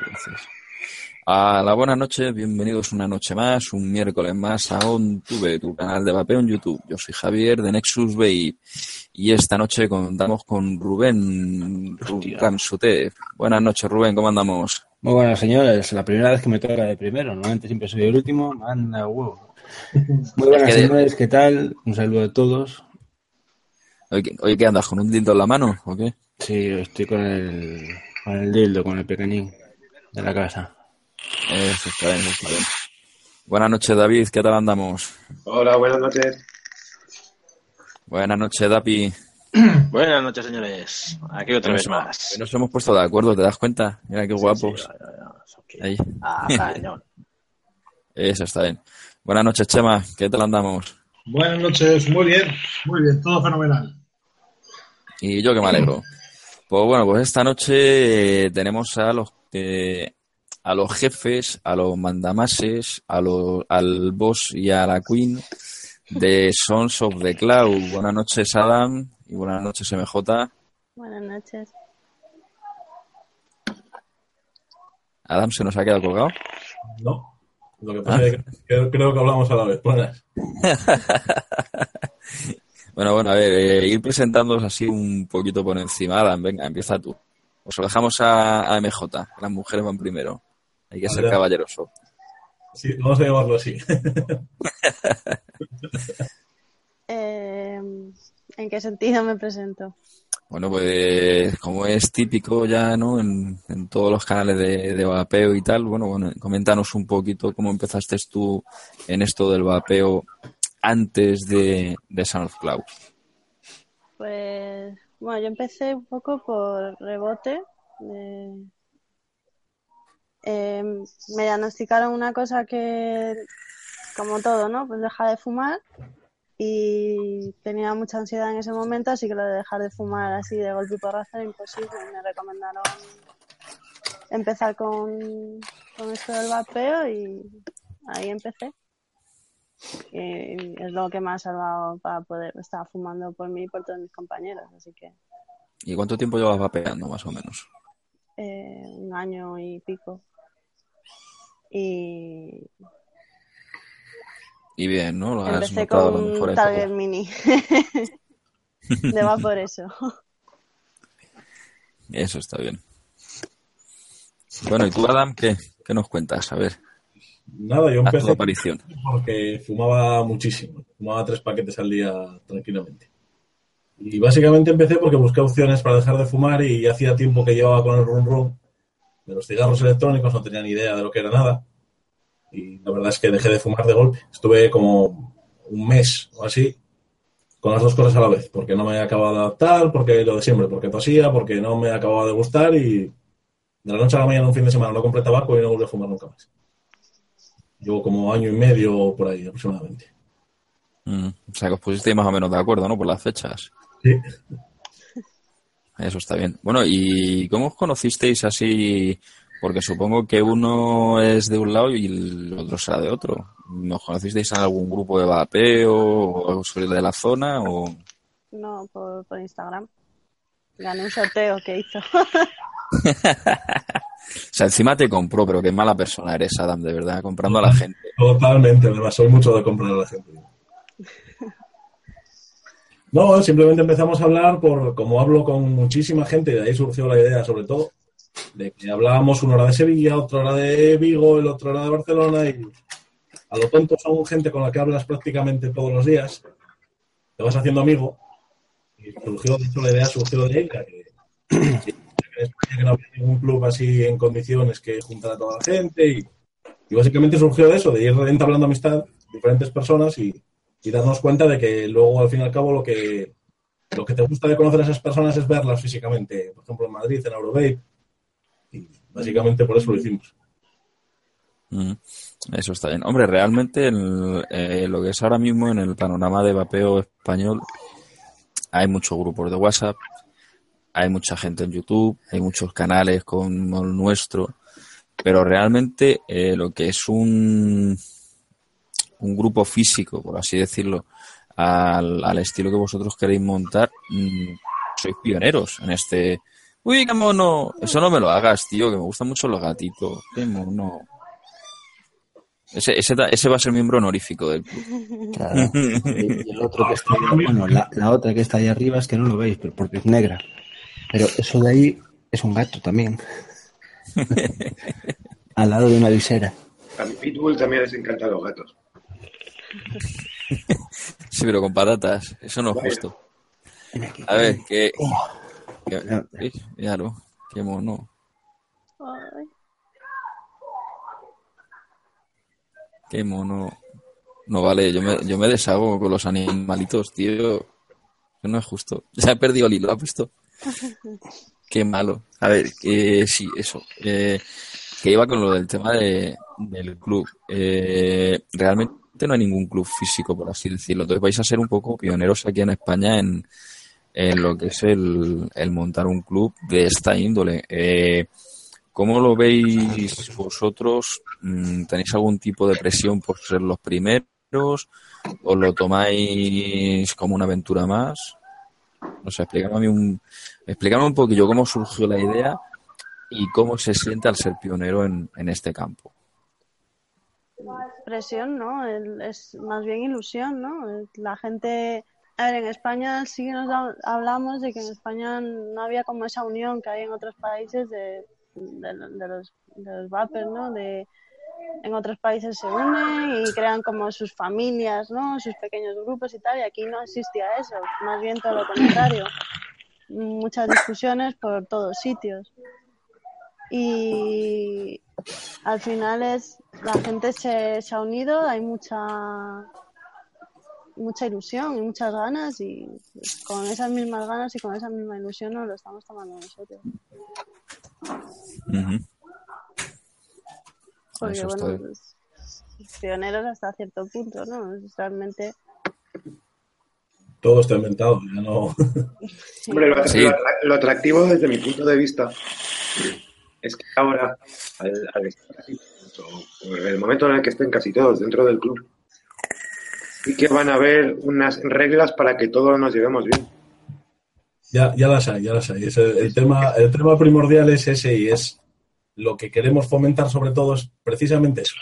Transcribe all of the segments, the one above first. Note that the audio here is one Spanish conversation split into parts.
muchas veces. A la buena noche, bienvenidos una noche más, un miércoles más a OnTube, tu canal de vapeo en YouTube. Yo soy Javier de Nexus Bay y esta noche contamos con Rubén Ramsute. Buenas noches, Rubén, ¿cómo andamos? Muy buenas, señores. La primera vez que me toca de primero. Normalmente siempre soy el último. Manda huevo. Muy buenas, señores. ¿Qué tal? Un saludo a todos. ¿Hoy, qué andas? ¿Con un dildo en la mano o qué? Sí, estoy con el, con el dildo, con el pequeñín de la casa. Eso está bien, está bien. Buenas noches, David. ¿Qué tal andamos? Hola, buenas noches. Buenas noches, Dapi. Buenas noches, señores. Aquí otra vez más. Nos hemos puesto de acuerdo, ¿te das cuenta? Mira qué guapos. Ahí. Ah, Eso está bien. Buenas noches, Chema. ¿Qué tal andamos? Buenas noches. Muy bien. Muy bien. Todo fenomenal. Y yo que me alegro. Pues bueno, pues esta noche tenemos a los que a los jefes, a los mandamases, a los, al boss y a la queen de Sons of the Cloud. Buenas noches, Adam, y buenas noches, MJ. Buenas noches. Adam, ¿se nos ha quedado colgado? No. Lo que pasa es que creo, que hablamos a la vez. Buenas. bueno, bueno, a ver, eh, ir presentándonos así un poquito por encima. Adam, venga, empieza tú. Os lo dejamos a, a MJ, las mujeres van primero. Hay que ser caballeroso. Sí, vamos a llamarlo así. Eh, ¿En qué sentido me presento? Bueno, pues como es típico ya, ¿no? En, todos los canales de, vapeo y tal, bueno, bueno, coméntanos un poquito cómo empezaste tú en esto del vapeo antes de, de Sound of Cloud. Pues, bueno, yo empecé un poco por rebote. De, eh, me diagnosticaron una cosa que, como todo, ¿no? Pues dejar de fumar y tenía mucha ansiedad en ese momento, así que lo de dejar de fumar así de golpe y porrazo era imposible. Me recomendaron empezar con, con esto del vapeo y ahí empecé. Y es lo que me ha salvado para poder estar fumando por mí y por todos mis compañeros, así que... ¿Y cuánto tiempo llevas vapeando, más o menos? Eh, un año y pico. Y, y bien, ¿no? Lo Empecé con un Target Mini. de va por eso. Eso está bien. Bueno, ¿y tú, Adam, qué, qué nos cuentas? A ver. Nada, yo empecé aparición. porque fumaba muchísimo. Fumaba tres paquetes al día tranquilamente. Y básicamente empecé porque busqué opciones para dejar de fumar y hacía tiempo que llevaba con el rum rum de los cigarros electrónicos, no tenía ni idea de lo que era nada. Y la verdad es que dejé de fumar de golpe. Estuve como un mes o así con las dos cosas a la vez, porque no me acababa de adaptar, porque lo de siempre, porque tosía, porque no me acababa de gustar y de la noche a la mañana un fin de semana no compré tabaco y no volví a fumar nunca más. Llevo como año y medio por ahí aproximadamente. Mm, o sea que os pusisteis más o menos de acuerdo, ¿no? Por las fechas. Sí. Eso está bien. Bueno, ¿y cómo os conocisteis así? Porque supongo que uno es de un lado y el otro será de otro. ¿Nos conocisteis en algún grupo de vapeo o sobre de la zona o...? No, por, por Instagram. Gané un sorteo que hizo. o sea, encima te compró, pero qué mala persona eres, Adam, de verdad, comprando a la gente. Totalmente, además, soy mucho de comprar a la gente. No, simplemente empezamos a hablar por, como hablo con muchísima gente, de ahí surgió la idea sobre todo, de que hablábamos una hora de Sevilla, otra hora de Vigo, el otro hora de Barcelona y a lo tonto son gente con la que hablas prácticamente todos los días, te vas haciendo amigo y surgió, de hecho la idea surgió de ella, que, que no había ningún club así en condiciones que juntara a toda la gente y, básicamente surgió de eso, de ir entablando amistad, diferentes personas y y darnos cuenta de que luego, al fin y al cabo, lo que, lo que te gusta de conocer a esas personas es verlas físicamente, por ejemplo, en Madrid, en Eurovape, y básicamente por eso lo hicimos. Mm, eso está bien. Hombre, realmente eh, lo que es ahora mismo en el panorama de vapeo español, hay muchos grupos de WhatsApp, hay mucha gente en YouTube, hay muchos canales como el nuestro, pero realmente eh, lo que es un, un grupo físico, por así decirlo, al, estilo que vosotros queréis montar, mm, sois pioneros en este Uy, qué mono. Eso no me lo hagas, tío, que me gustan mucho los gatitos. Qué. Ese, ese, ese va a ser miembro honorífico del club. Claro. Y el otro que está ahí, bueno, la, la otra que está ahí arriba es que no lo veis, pero porque es negra. Pero eso de ahí es un gato también. Al lado de una visera. A mi Pitbull también les encantan los gatos. Sí, pero con patatas. Eso no es justo. A ver, que... Míralo. Qué mono. Ay, Qué mono. No vale, yo me, yo me deshago con los animalitos, tío. Eso no es justo. Se ha perdido el hilo, ¿ha puesto? Qué malo. A ver, eh, sí, eso. Eh, que iba con lo del tema de, del club. Eh, realmente no hay ningún club físico, por así decirlo. Entonces vais a ser un poco pioneros aquí en España en, lo que es el, el montar un club de esta índole. Eh, ¿Cómo lo veis vosotros? Mm, ¿Tenéis algún tipo de presión por ser los primeros? ¿O lo tomáis como una aventura más? No sé, explícame a mí un, explícame un poquillo cómo surgió la idea y cómo se siente al ser pionero en, en este campo. presión, ¿no? Es más bien ilusión, ¿no? La gente, a ver, en España sí que nos ha- hablamos de que en España no había como esa unión que hay en otros países de, de, los, de vapers, ¿no? De, en otros países se unen y crean como sus familias, ¿no? Sus pequeños grupos y tal, y aquí no existía eso, más bien todo lo contrario. Muchas discusiones por todos sitios. Y al final es la gente se, se ha unido, hay mucha mucha ilusión y muchas ganas y con esas mismas ganas y con esa misma ilusión nos lo estamos tomando nosotros. Porque Eso bueno, pues, pioneros hasta cierto punto, ¿no? Realmente Todo está inventado, ya no. Hombre, lo, Sí. lo- lo atractivo desde mi punto de vista es que ahora, al, al estar casi todos, o en el momento en el que estén casi todos dentro del club, sí que van a haber unas reglas para que todos nos llevemos bien. Ya, ya las hay, ya las hay. Es el, el tema, el tema primordial es ese y es lo que queremos fomentar sobre todo es precisamente eso.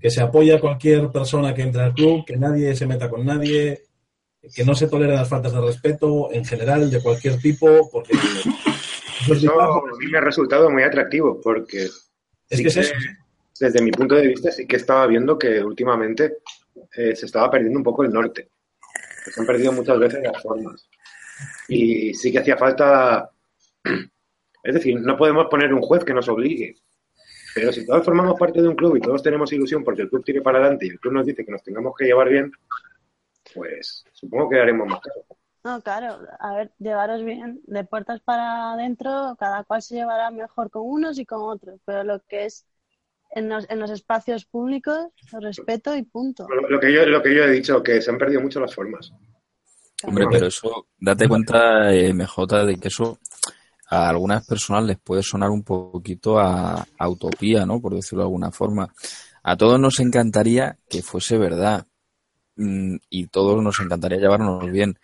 Que se apoye a cualquier persona que entre al club, que nadie se meta con nadie, que no se toleren las faltas de respeto en general de cualquier tipo, porque eso a mí me ha resultado muy atractivo porque es sí que es que, eso. desde mi punto de vista sí que estaba viendo que últimamente eh, se estaba perdiendo un poco el norte. Se han perdido muchas veces las formas. Y sí que hacía falta... Es decir, no podemos poner un juez que nos obligue. Pero si todos formamos parte de un club y todos tenemos ilusión porque el club tire para adelante y el club nos dice que nos tengamos que llevar bien, pues supongo que haremos más caso. No, claro, a ver, llevaros bien, de puertas para adentro, cada cual se llevará mejor con unos y con otros, pero lo que es en los, en los espacios públicos, respeto y punto. Lo, lo que yo, lo que yo he dicho, que se han perdido mucho las formas. Hombre, pero eso, date cuenta, eh, MJ, de que eso a algunas personas les puede sonar un poquito a, a utopía, ¿no? Por decirlo de alguna forma. A todos nos encantaría que fuese verdad. Mm, y todos nos encantaría llevarnos bien.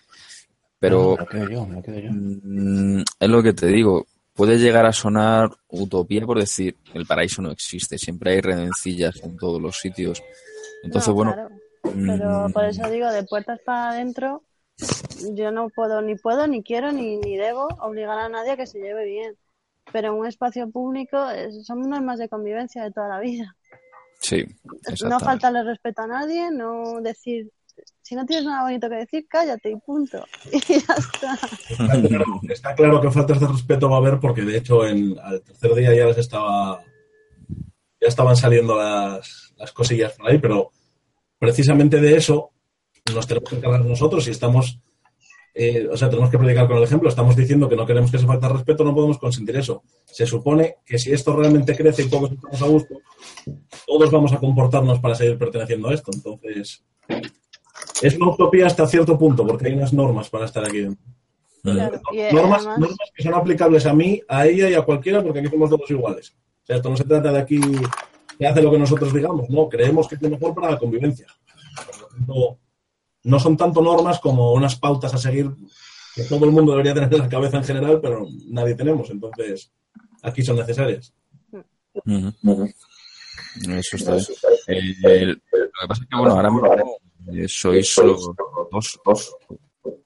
Pero Me lo quedo yo, me lo quedo yo. mm, es lo que te digo. Puede llegar a sonar utopía por decir el paraíso no existe. Siempre hay redencillas en todos los sitios. Entonces, No, bueno, claro, pero mm, por eso digo, de puertas para adentro, yo no puedo, ni puedo, ni quiero, ni, ni debo obligar a nadie a que se lleve bien. Pero en un espacio público son normas de convivencia de toda la vida. Sí, No faltarle respeto a nadie, no decir, si no tienes nada bonito que decir, cállate y punto. Y ya está. Está claro, está claro que faltas de respeto va a haber porque de hecho en, al tercer día ya les estaba ya estaban saliendo las, las cosillas por ahí, pero precisamente de eso nos tenemos que encargar nosotros y estamos eh, o sea, tenemos que predicar con el ejemplo. Estamos diciendo que no queremos que se falta respeto, no podemos consentir eso. Se supone que si esto realmente crece y todos estamos a gusto, todos vamos a comportarnos para seguir perteneciendo a esto. Entonces, es una utopía hasta cierto punto, porque hay unas normas para estar aquí dentro. Claro, normas, además- normas que son aplicables a mí, a ella y a cualquiera, porque aquí somos todos iguales. O sea, esto no se trata de aquí que hace lo que nosotros digamos, no, creemos que es lo mejor para la convivencia. Por lo tanto, no son tanto normas como unas pautas a seguir que todo el mundo debería tener en la cabeza en general, pero nadie tenemos. Entonces, aquí son necesarias. Eso está bien. Eh, lo que pasa es que, bueno, ahora mismo eh, sois los dos. dos.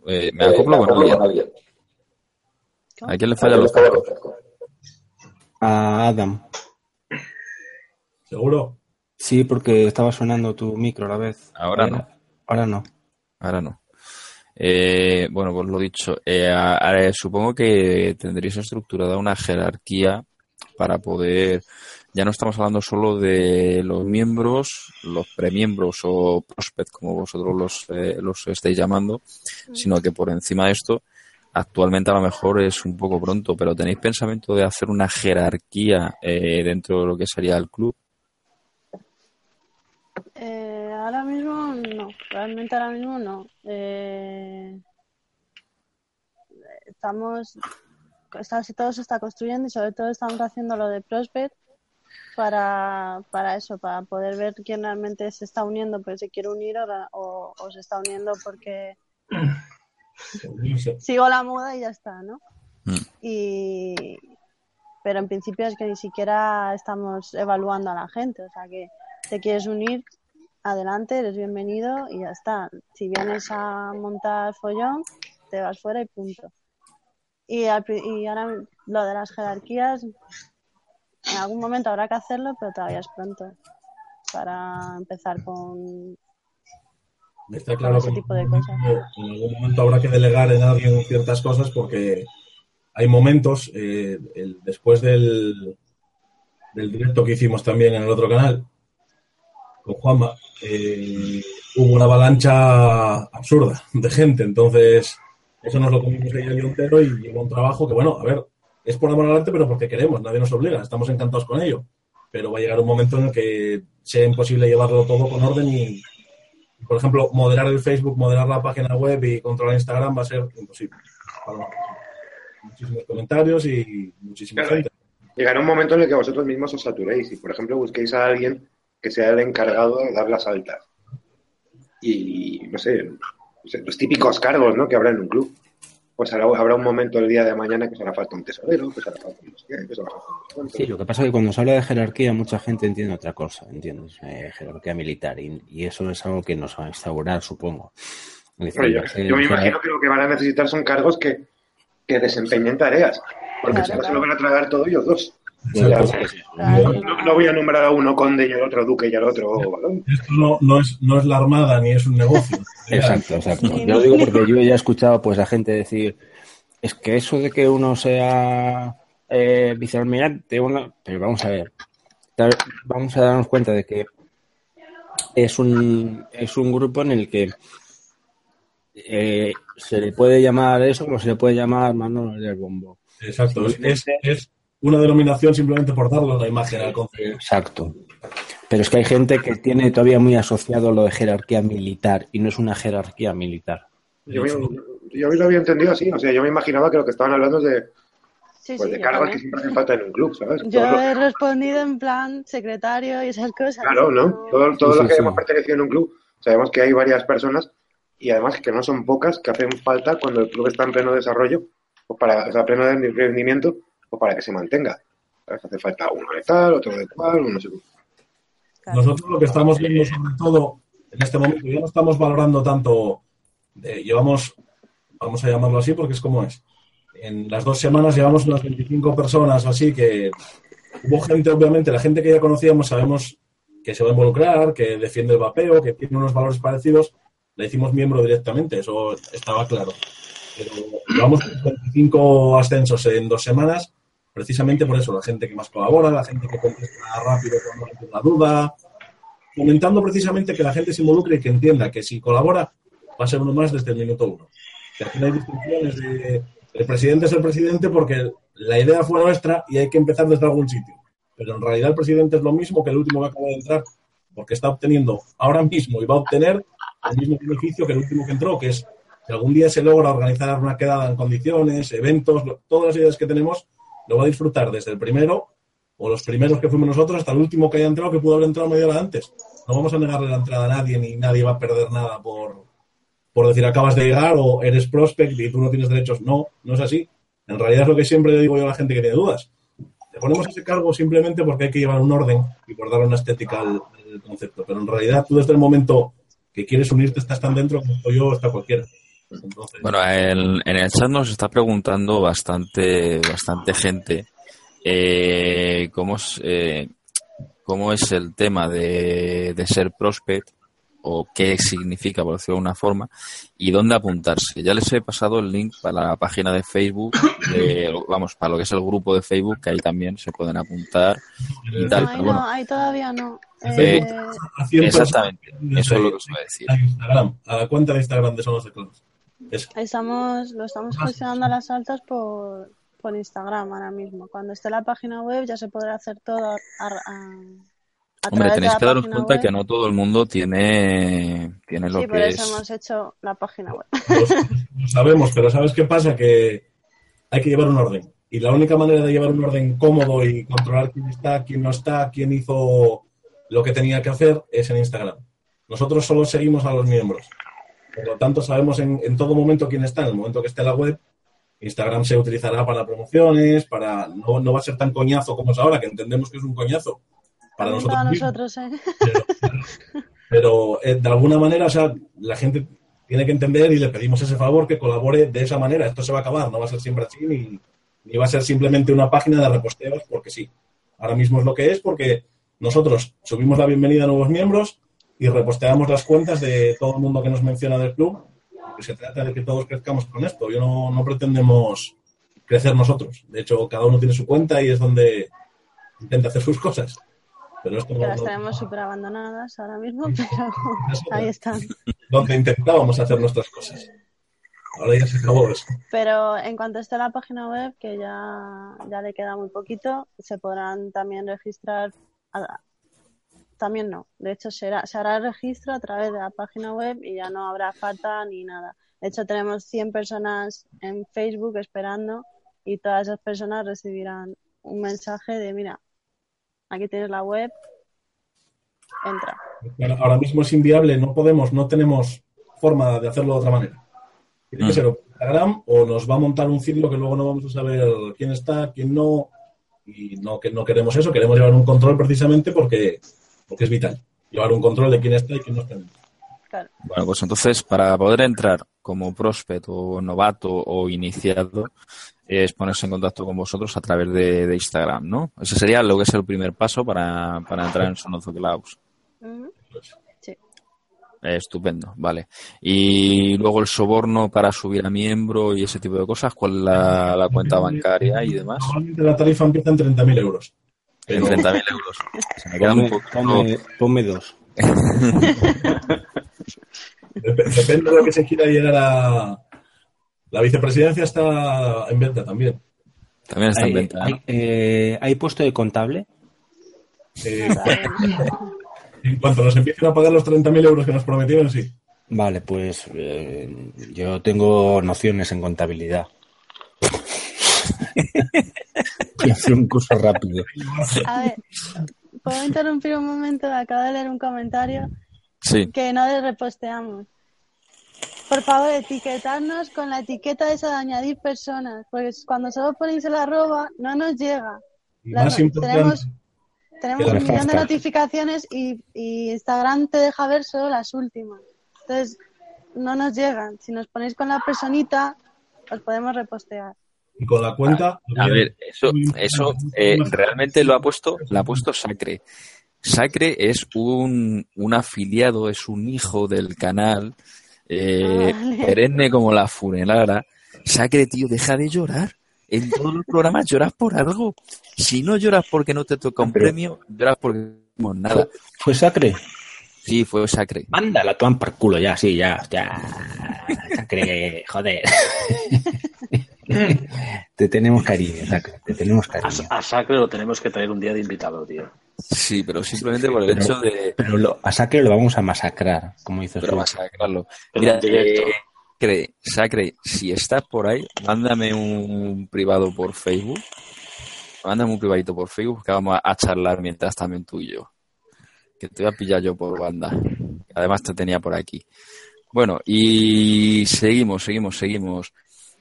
Eh, me acoplo con alguien. ¿A quién le fallan los cascos? A Adam. ¿Seguro? Sí, porque estaba sonando tu micro a la vez. Ahora no. Ahora no. Ahora no. Eh, bueno, pues lo dicho. Eh, a- a- supongo que tendréis estructurada una jerarquía para poder. Ya no estamos hablando solo de los miembros, los premiembros o prospect, como vosotros los, eh, los estáis llamando, sino que por encima de esto, actualmente a lo mejor es un poco pronto, pero ¿tenéis pensamiento de hacer una jerarquía eh, dentro de lo que sería el club? Eh, ahora mismo no, realmente ahora mismo no. Eh, estamos, está, todo se está construyendo y sobre todo estamos haciendo lo de Prospect para, para eso, para poder ver quién realmente se está uniendo porque se quiere unir o, o- o se está uniendo porque sigo la moda y ya está, ¿no? Mm. Y, pero en principio es que ni siquiera estamos evaluando a la gente, o sea que te quieres unir, adelante, eres bienvenido y ya está. Si vienes a montar follón, te vas fuera y punto. Y, al y ahora lo de las jerarquías, en algún momento habrá que hacerlo, pero todavía es pronto para empezar con Está claro ese que tipo de cosas. en algún momento habrá que delegar en alguien ciertas cosas porque hay momentos, eh, el- después del, del directo que hicimos también en el otro canal con Juanma, eh, hubo una avalancha absurda de gente. Entonces, eso nos lo comimos ahí día entero y llevó un trabajo que, bueno, a ver, es por amor al arte, pero porque queremos, nadie nos obliga, estamos encantados con ello. Pero va a llegar un momento en el que sea imposible llevarlo todo con orden y, por ejemplo, moderar el Facebook, moderar la página web y controlar Instagram va a ser imposible. Para muchísimos comentarios y muchísima Claro. gente. Llegará un momento en el que vosotros mismos os saturéis y, por ejemplo, busquéis a alguien que sea el encargado de dar las altas. Y, no sé, los típicos cargos ¿no? que habrá en un club. Pues habrá, habrá un momento el día de mañana que os hará falta un tesorero, que os hará falta un que os hará falta un. Sí, lo que pasa es que cuando se habla de jerarquía, mucha gente entiende otra cosa, ¿entiendes? Eh, jerarquía militar. Y, y eso es algo que nos va a instaurar, supongo. Decir, yo, me jerar- imagino que lo que van a necesitar son cargos que, que desempeñen tareas, porque Claro, si no se lo van a tragar todo ellos dos. No, no voy a nombrar a uno conde y al otro duque y al otro varón. Esto no, no, es, no es la armada ni es un negocio. Exacto, exacto. Yo lo digo porque yo ya he escuchado pues a gente decir, es que eso de que uno sea eh, vicealmirante, uno... pero vamos a ver, vamos a darnos cuenta de que es un, es un grupo en el que eh, se le puede llamar eso como se le puede llamar mano del bombo. Exacto. Es, es, es una denominación simplemente por darle la imagen al concepto. Exacto. Pero es que hay gente que tiene todavía muy asociado lo de jerarquía militar y no es una jerarquía militar. Yo, me- yo lo había entendido así, o sea, yo me imaginaba que lo que estaban hablando es de, Sí, pues, sí, de yo cargos que siempre hacen falta en un club, ¿sabes? Yo Todo lo- he respondido en plan secretario y esas cosas. claro, ¿no? Todos todo Sí, los que sí. hemos pertenecido en un club sabemos que hay varias personas y además que no son pocas que hacen falta cuando el club está en pleno desarrollo, o para, o sea, pleno rendimiento, o para que se mantenga. ¿sabes? Hace falta uno de tal, otro de cual, uno no sé. Claro. Nosotros lo que estamos viendo sobre todo en este momento, ya no estamos valorando tanto, llevamos, vamos a llamarlo así porque es como es. En las dos semanas llevamos unas 25 personas o así que hubo gente, obviamente, la gente que ya conocíamos sabemos que se va a involucrar, que defiende el vapeo, que tiene unos valores parecidos, le hicimos miembro directamente, eso estaba claro. Pero llevamos 25 ascensos en dos semanas precisamente por eso, la gente que más colabora, la gente que contesta rápido cuando hay una duda, fomentando precisamente que la gente se involucre y que entienda que si colabora va a ser uno más desde el minuto uno. Que aquí no hay distinciones de el presidente es el presidente porque la idea fue nuestra y hay que empezar desde algún sitio. Pero en realidad el presidente es lo mismo que el último que acaba de entrar, porque está obteniendo ahora mismo y va a obtener el mismo beneficio que el último que entró, que es que algún día se logra organizar una quedada en condiciones, eventos, todas las ideas que tenemos, lo va a disfrutar desde el primero o los primeros que fuimos nosotros hasta el último que haya entrado que pudo haber entrado media hora antes. No vamos a negarle la entrada a nadie ni nadie va a perder nada por, por decir acabas de llegar o eres prospect y tú no tienes derechos. No, no es así. En realidad es lo que siempre le digo yo a la gente que tiene dudas. Te ponemos ese cargo simplemente porque hay que llevar un orden y por dar una estética al, concepto. Pero en realidad tú desde el momento que quieres unirte estás tan dentro como yo está cualquiera. Entonces, Bueno, en, en el chat nos está preguntando bastante, bastante gente eh, cómo, es, eh, cómo es el tema de, de ser prospect o qué significa, por decirlo de una forma, y dónde apuntarse. Ya les he pasado el link para la página de Facebook, de- vamos, para lo que es el grupo de Facebook, que ahí también se pueden apuntar y tal. No, ahí pero bueno, no, ahí todavía no. Eh, Facebook a 100 exactamente, eso es lo que os iba a decir. a Instagram, a la cuenta de Instagram de Sonos de Clones. Es estamos, lo estamos gestionando a las altas por, por Instagram ahora mismo. Cuando esté la página web ya se podrá hacer todo a, a- a Hombre, tenéis que daros cuenta web. que no todo el mundo tiene, tiene lo Sí, por que eso es. hemos hecho la página web. Lo, lo sabemos, pero ¿sabes qué pasa? Que hay que llevar un orden. Y la única manera de llevar un orden cómodo y controlar quién está, quién no está, quién hizo lo que tenía que hacer es en Instagram. Nosotros solo seguimos a los miembros. Por lo tanto, sabemos en, en todo momento quién está. En el momento que esté la web, Instagram se utilizará para promociones, para no, no va a ser tan coñazo como es ahora, que entendemos que es un coñazo para nosotros. para mismos nosotros, ¿eh? pero, pero, eh, de alguna manera, o sea, la gente tiene que entender y le pedimos ese favor que colabore de esa manera. Esto se va a acabar, no va a ser siempre así, ni, ni va a ser simplemente una página de reposteos porque sí. Ahora mismo es lo que es porque nosotros subimos la bienvenida a nuevos miembros y reposteamos las cuentas de todo el mundo que nos menciona del club. Que se trata de que todos crezcamos con esto. Yo no, no pretendemos crecer nosotros. De hecho, cada uno tiene su cuenta y es donde intenta hacer sus cosas. Pero esto Que las tenemos súper abandonadas ahora mismo, pero ahí están. donde intentábamos hacer nuestras cosas. Ahora ya se acabó eso. Pero en cuanto esté la página web, que ya, ya le queda muy poquito, se podrán también registrar. a- también no. De hecho, será, se hará el registro a través de la página web y ya no habrá falta ni nada. De hecho, tenemos 100 personas en Facebook esperando y todas esas personas recibirán un mensaje de: mira, aquí tienes la web, entra. Ahora- Ahora mismo es inviable, no podemos, no tenemos forma de hacerlo de otra manera. Tiene que Mm. ser o Instagram o nos va a montar un ciclo que luego no vamos a saber quién está, quién no. Y no, que no queremos eso, queremos llevar un control precisamente porque, porque es vital. Llevar un control de quién está y quién no está. Claro. Bueno, pues entonces, para poder entrar como prospect o novato o iniciado, es ponerse en contacto con vosotros a través de, de Instagram, ¿no? Ese sería lo que es el primer paso para, para entrar en Sonozo. Sí. Eh, estupendo, vale. Y luego el soborno para subir a miembro y ese tipo de cosas, ¿cuál es la, la cuenta bancaria y demás? Normalmente la tarifa empieza en 30.000 euros. En Pero 30.000 euros. Se me queda un Ponme, poquito... ponme- ponme dos. dep- depende de lo que se quiera llegar a... La vicepresidencia está en venta también. También está en ¿Hay, venta. ¿no? hay, eh, ¿hay puesto de contable? Eh, en cuanto nos empiecen a pagar los 30.000 euros que nos prometieron, sí. Vale, pues eh, yo tengo nociones en contabilidad. Voy a hacer un curso rápido. A ver, ¿puedo interrumpir un momento? Acabo de leer un comentario Sí. que no le reposteamos. Por favor, etiquetarnos con la etiqueta esa de añadir personas, porque cuando solo ponéis el arroba no nos llega. La- más tenemos un millón de notificaciones y, y Instagram te deja ver solo las últimas. Entonces, no nos llegan. Si nos ponéis con la personita, os podemos repostear. Y con la cuenta... A ver, eso, eso eh, realmente lo ha puesto, lo ha puesto Sacre. Sacre es un, un afiliado, es un hijo del canal, eh, Ah, vale. perenne como la funelara. Sacre, tío, deja de llorar. En todos los programas lloras por algo. Si no lloras porque no te toca un Pero- premio, lloras porque no nada. ¿Fue Sacre? Sí, fue Sacre. Mándala, toman por culo, ya, sí, ya, ya. Sacre, joder. te tenemos cariño, Sacre, te tenemos cariño. a Sacre lo tenemos que traer un día de invitado, tío. Sí, pero simplemente por el Pero- hecho de, Pero lo- a Sacre lo vamos a masacrar, como hizo pero su- masacrarlo. Mira, Sacre, Sacre, si estás por ahí, mándame un privado por Facebook. Mándame un privadito por Facebook que vamos a, a charlar mientras también tú y yo. Que te voy a pillar yo por banda. Además te tenía por aquí. Bueno, y seguimos, seguimos, seguimos.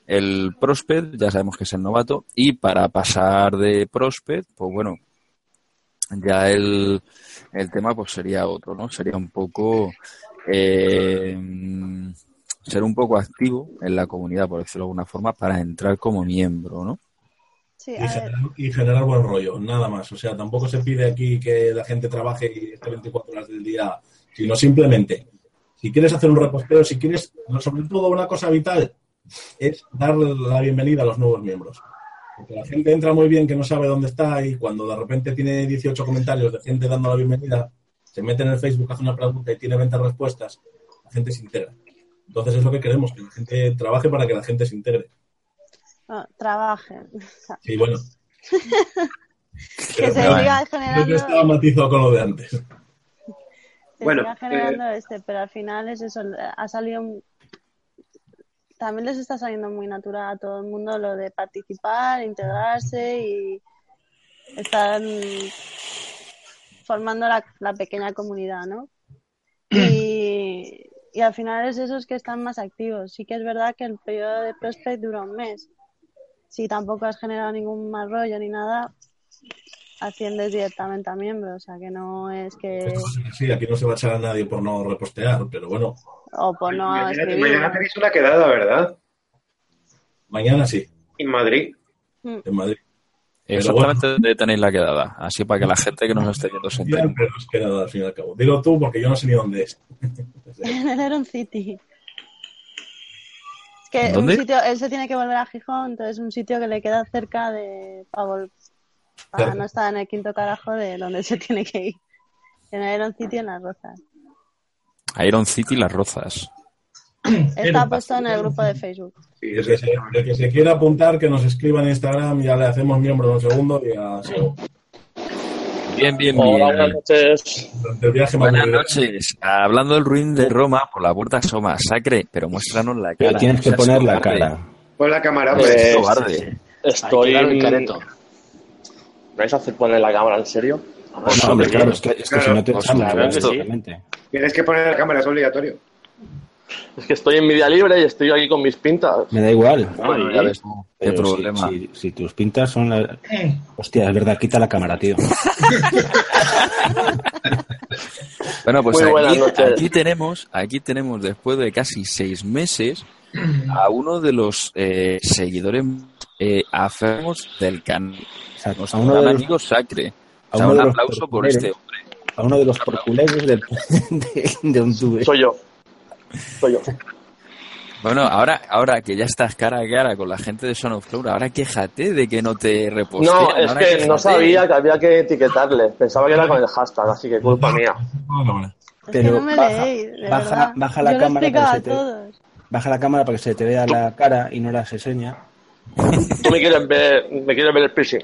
El Prospect, ya sabemos que es el novato, y para pasar de Prospect, pues bueno, ya el, el tema pues sería otro, ¿no? Sería un poco eh, ser un poco activo en la comunidad, por decirlo de alguna forma, para entrar como miembro, ¿no? Sí, Y a ver, generar, y generar buen rollo, nada más. O sea, tampoco se pide aquí que la gente trabaje y esté 24 horas del día, sino simplemente, si quieres hacer un reposteo, si quieres, no, sobre todo una cosa vital, es darle la bienvenida a los nuevos miembros. Porque la gente entra muy bien que no sabe dónde está y cuando de repente tiene 18 comentarios de gente dando la bienvenida, se mete en el Facebook, hace una pregunta y tiene 20 respuestas, la gente se integra. Entonces es lo que queremos, que la gente trabaje para que la gente se integre. no, trabajen. Sí, bueno. que se siga Yo generando, estaba matizado con lo de antes. se Bueno, siga generando este, pero al final es eso, ha salido un- también les está saliendo muy natural a todo el mundo lo de participar, integrarse y estar formando la, la pequeña comunidad, ¿no? Y, y al final es esos que están más activos. Sí que es verdad que el periodo de prospect dura un mes. Si tampoco has generado ningún mal rollo ni nada, asciendes directamente a miembro. O sea que no es que. Así, aquí no se va a echar a nadie por no repostear, pero bueno, O por no mañana, escribir. mañana tenéis una quedada, ¿verdad? mañana sí, En Madrid. en Madrid. Exactamente donde tenéis la quedada, así para que la gente que nos esté viendo se entere. Bien, pero es quedada al fin y al cabo. Digo tú porque yo no sé ni dónde es. En el Heron City. Es que ¿Dónde? un sitio, él se tiene que volver a Gijón, entonces un sitio que le queda cerca de para, Cerca. no estar en el quinto carajo de donde se tiene que ir. En Heron City en las Rozas. Iron City Las Rozas. Está puesto en el grupo de Facebook. Sí, El que, es. se, el que se quiera apuntar, que nos escriba en Instagram, ya le hacemos miembro en un segundo y a Bien, bien, Hola, buenas bien. noches. viaje Buenas noches. Hablando del ruin de Roma, por la puerta asoma, sacre, pero muéstranos la cara. Pero tienes que poner la cara. Pon la cámara, pues. Pues- cobarde. Estoy. Hay que dar el careto. ¿Me vais a hacer poner la cámara en serio? Pues, No, hombre, claro, es que, es que Claro, si no te pues echamos, claro claro, que sí. exactamente. Tienes que poner la cámara, es obligatorio. Es que estoy en mi día libre y estoy aquí con mis pintas. Me da igual. Bueno, ya ves qué si- problema. Si, si tus pintas son las... Hostia, es verdad, quita la cámara, tío. Bueno, pues aquí tenemos, aquí tenemos después de casi seis meses a uno de los eh, seguidores eh, aférrimos del canal, O sea, a uno de los, amigo Sacre. a O sea, uno un de los aplauso por este hombre. a uno de los porculeros del, de, de un tube. Soy yo. Soy yo. Bueno, ahora, ahora que ya estás cara a cara con la gente de Son of Flower, ahora quéjate de que no te repostean. No, es que quéjate. no sabía que había que etiquetarle. Pensaba que era con el hashtag, así que culpa mía. Pero que no me baja- leéis, baja- la Yo cámara para que se te-. Baja la cámara para que se te vea la cara y no las enseña. Tú me quieres ver, me quieres ver el piercing.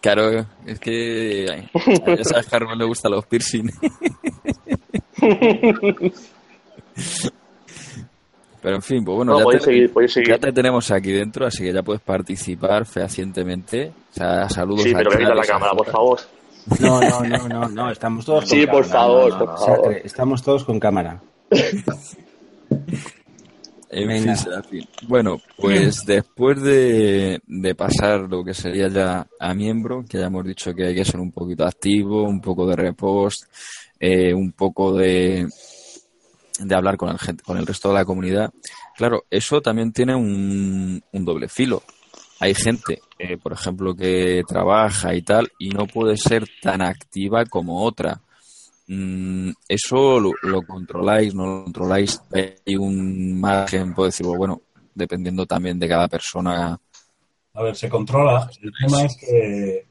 Claro, es que ay, ya sabes que a Rubén le gustan los piercing. Pero en fin, pues bueno, No, ya, te, seguir, ya te tenemos aquí dentro, así que ya puedes participar fehacientemente. O sea, saludos Sí, a pero quita la cámara, por favor. No, no, no, no, no, estamos todos Sí, con por cámara. favor, No, no, por favor. Sacre, Estamos todos con cámara. En Venga. fin, Serafín. Bueno, pues después de, de pasar lo que sería ya a miembro, que ya hemos dicho que hay que ser un poquito activo, un poco de repost, eh, un poco de, de hablar con el, gente, con el resto de la comunidad. Claro, eso también tiene un, un doble filo. Hay gente, eh, por ejemplo, que trabaja y tal, y no puede ser tan activa como otra. Mm, eso lo, controláis, no lo controláis. Hay un margen, puedo decir, bueno, dependiendo también de cada persona. A ver, se controla. El tema es que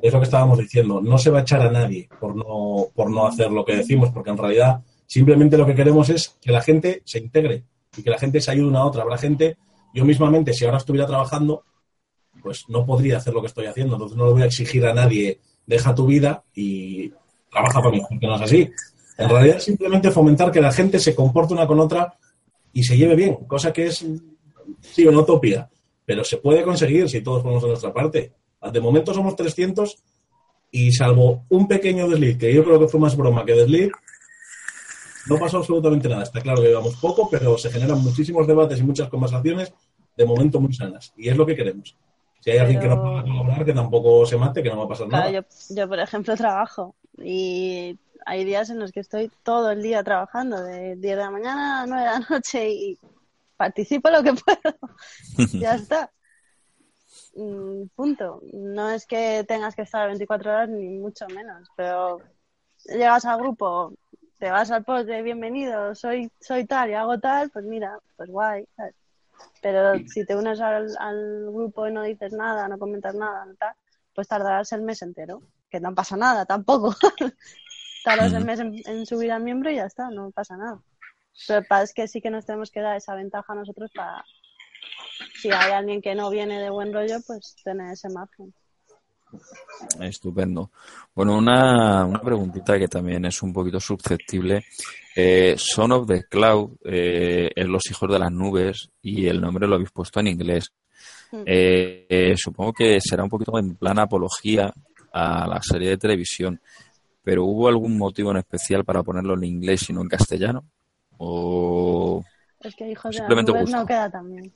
es lo que estábamos diciendo. No se va a echar a nadie por no, por no hacer lo que decimos, porque en realidad simplemente lo que queremos es que la gente se integre y que la gente se ayude una a otra. Habrá gente, yo mismamente, si ahora estuviera trabajando, pues no podría hacer lo que estoy haciendo. Entonces no le voy a exigir a nadie, deja tu vida y trabaja para mí, porque no es así. En realidad es simplemente fomentar que la gente se comporte una con otra y se lleve bien, cosa que es, sí, una utopía, pero se puede conseguir si todos ponemos de nuestra parte. De momento somos 300 y salvo un pequeño desliz, que yo creo que fue más broma que desliz, no pasó absolutamente nada. Está claro que llevamos poco, pero se generan muchísimos debates y muchas conversaciones de momento muy sanas. Y es lo que queremos. Si hay alguien que no pueda colaborar, que tampoco se mate, que no va a pasar Claro, nada. yo, yo, por ejemplo, trabajo y hay días en los que estoy todo el día trabajando, de 10 de la mañana a 9 de la noche y participo lo que puedo. ya está. Mm, Punto. No es que tengas que estar 24 horas ni mucho menos, pero llegas al grupo, te vas al post de bienvenido, soy, soy tal y hago tal, pues mira, pues guay. ¿sabes? Pero si te unes al, al grupo y no dices nada, no comentas nada, no tal, pues tardarás el mes entero, que no pasa nada tampoco. Tardas el mes en, en subir al miembro y ya está, no pasa nada. Pero es que sí que nos tenemos que dar esa ventaja nosotros para, si hay alguien que no viene de buen rollo, pues tener ese margen. Estupendo. Bueno, una, una preguntita que también es un poquito susceptible. Eh, Son of the Cloud eh, es Los Hijos de las Nubes y el nombre lo habéis puesto en inglés. Mm. Eh, eh, supongo que será un poquito en plan apología a la serie de televisión, pero ¿hubo algún motivo en especial para ponerlo en inglés y no en castellano? ¿O Es que hijos de las Simplemente nubes gusto. no queda tan bien.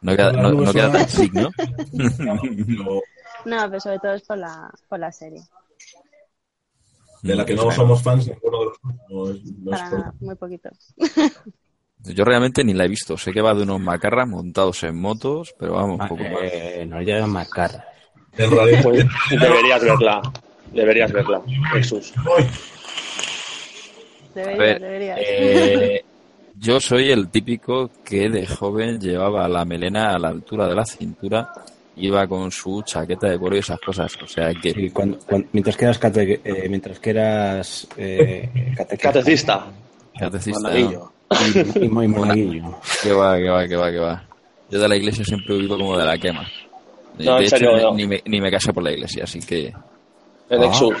no queda, no, no queda tan chic, no? Pero No, pero sobre todo es por la, por la serie. de la que no somos fans ninguno de los. No es- no es Para por- nada, muy poquito. Yo realmente ni la he visto. Sé que va de unos macarras montados en motos, pero vamos, un poco más. Eh, nos llegan más caras. En realidad, Pues deberías verla. Deberías verla, Jesús. Deberías, ver, deberías. eh, yo soy el típico que de joven llevaba la melena a la altura de la cintura, iba con su chaqueta de cuero y esas cosas. O sea que Sí, cuando- cuando- mientras que eras, cate- eh, mientras que eras eh. Catecista. catecista, ¿no? Y, y muy monaguillo. Que va, que va, que va, que va. Yo de la iglesia siempre he vivido como de la quema. No, de en hecho, serio, ni- no. ni, me, ni me casé por la iglesia, así que... En Ah. Exus.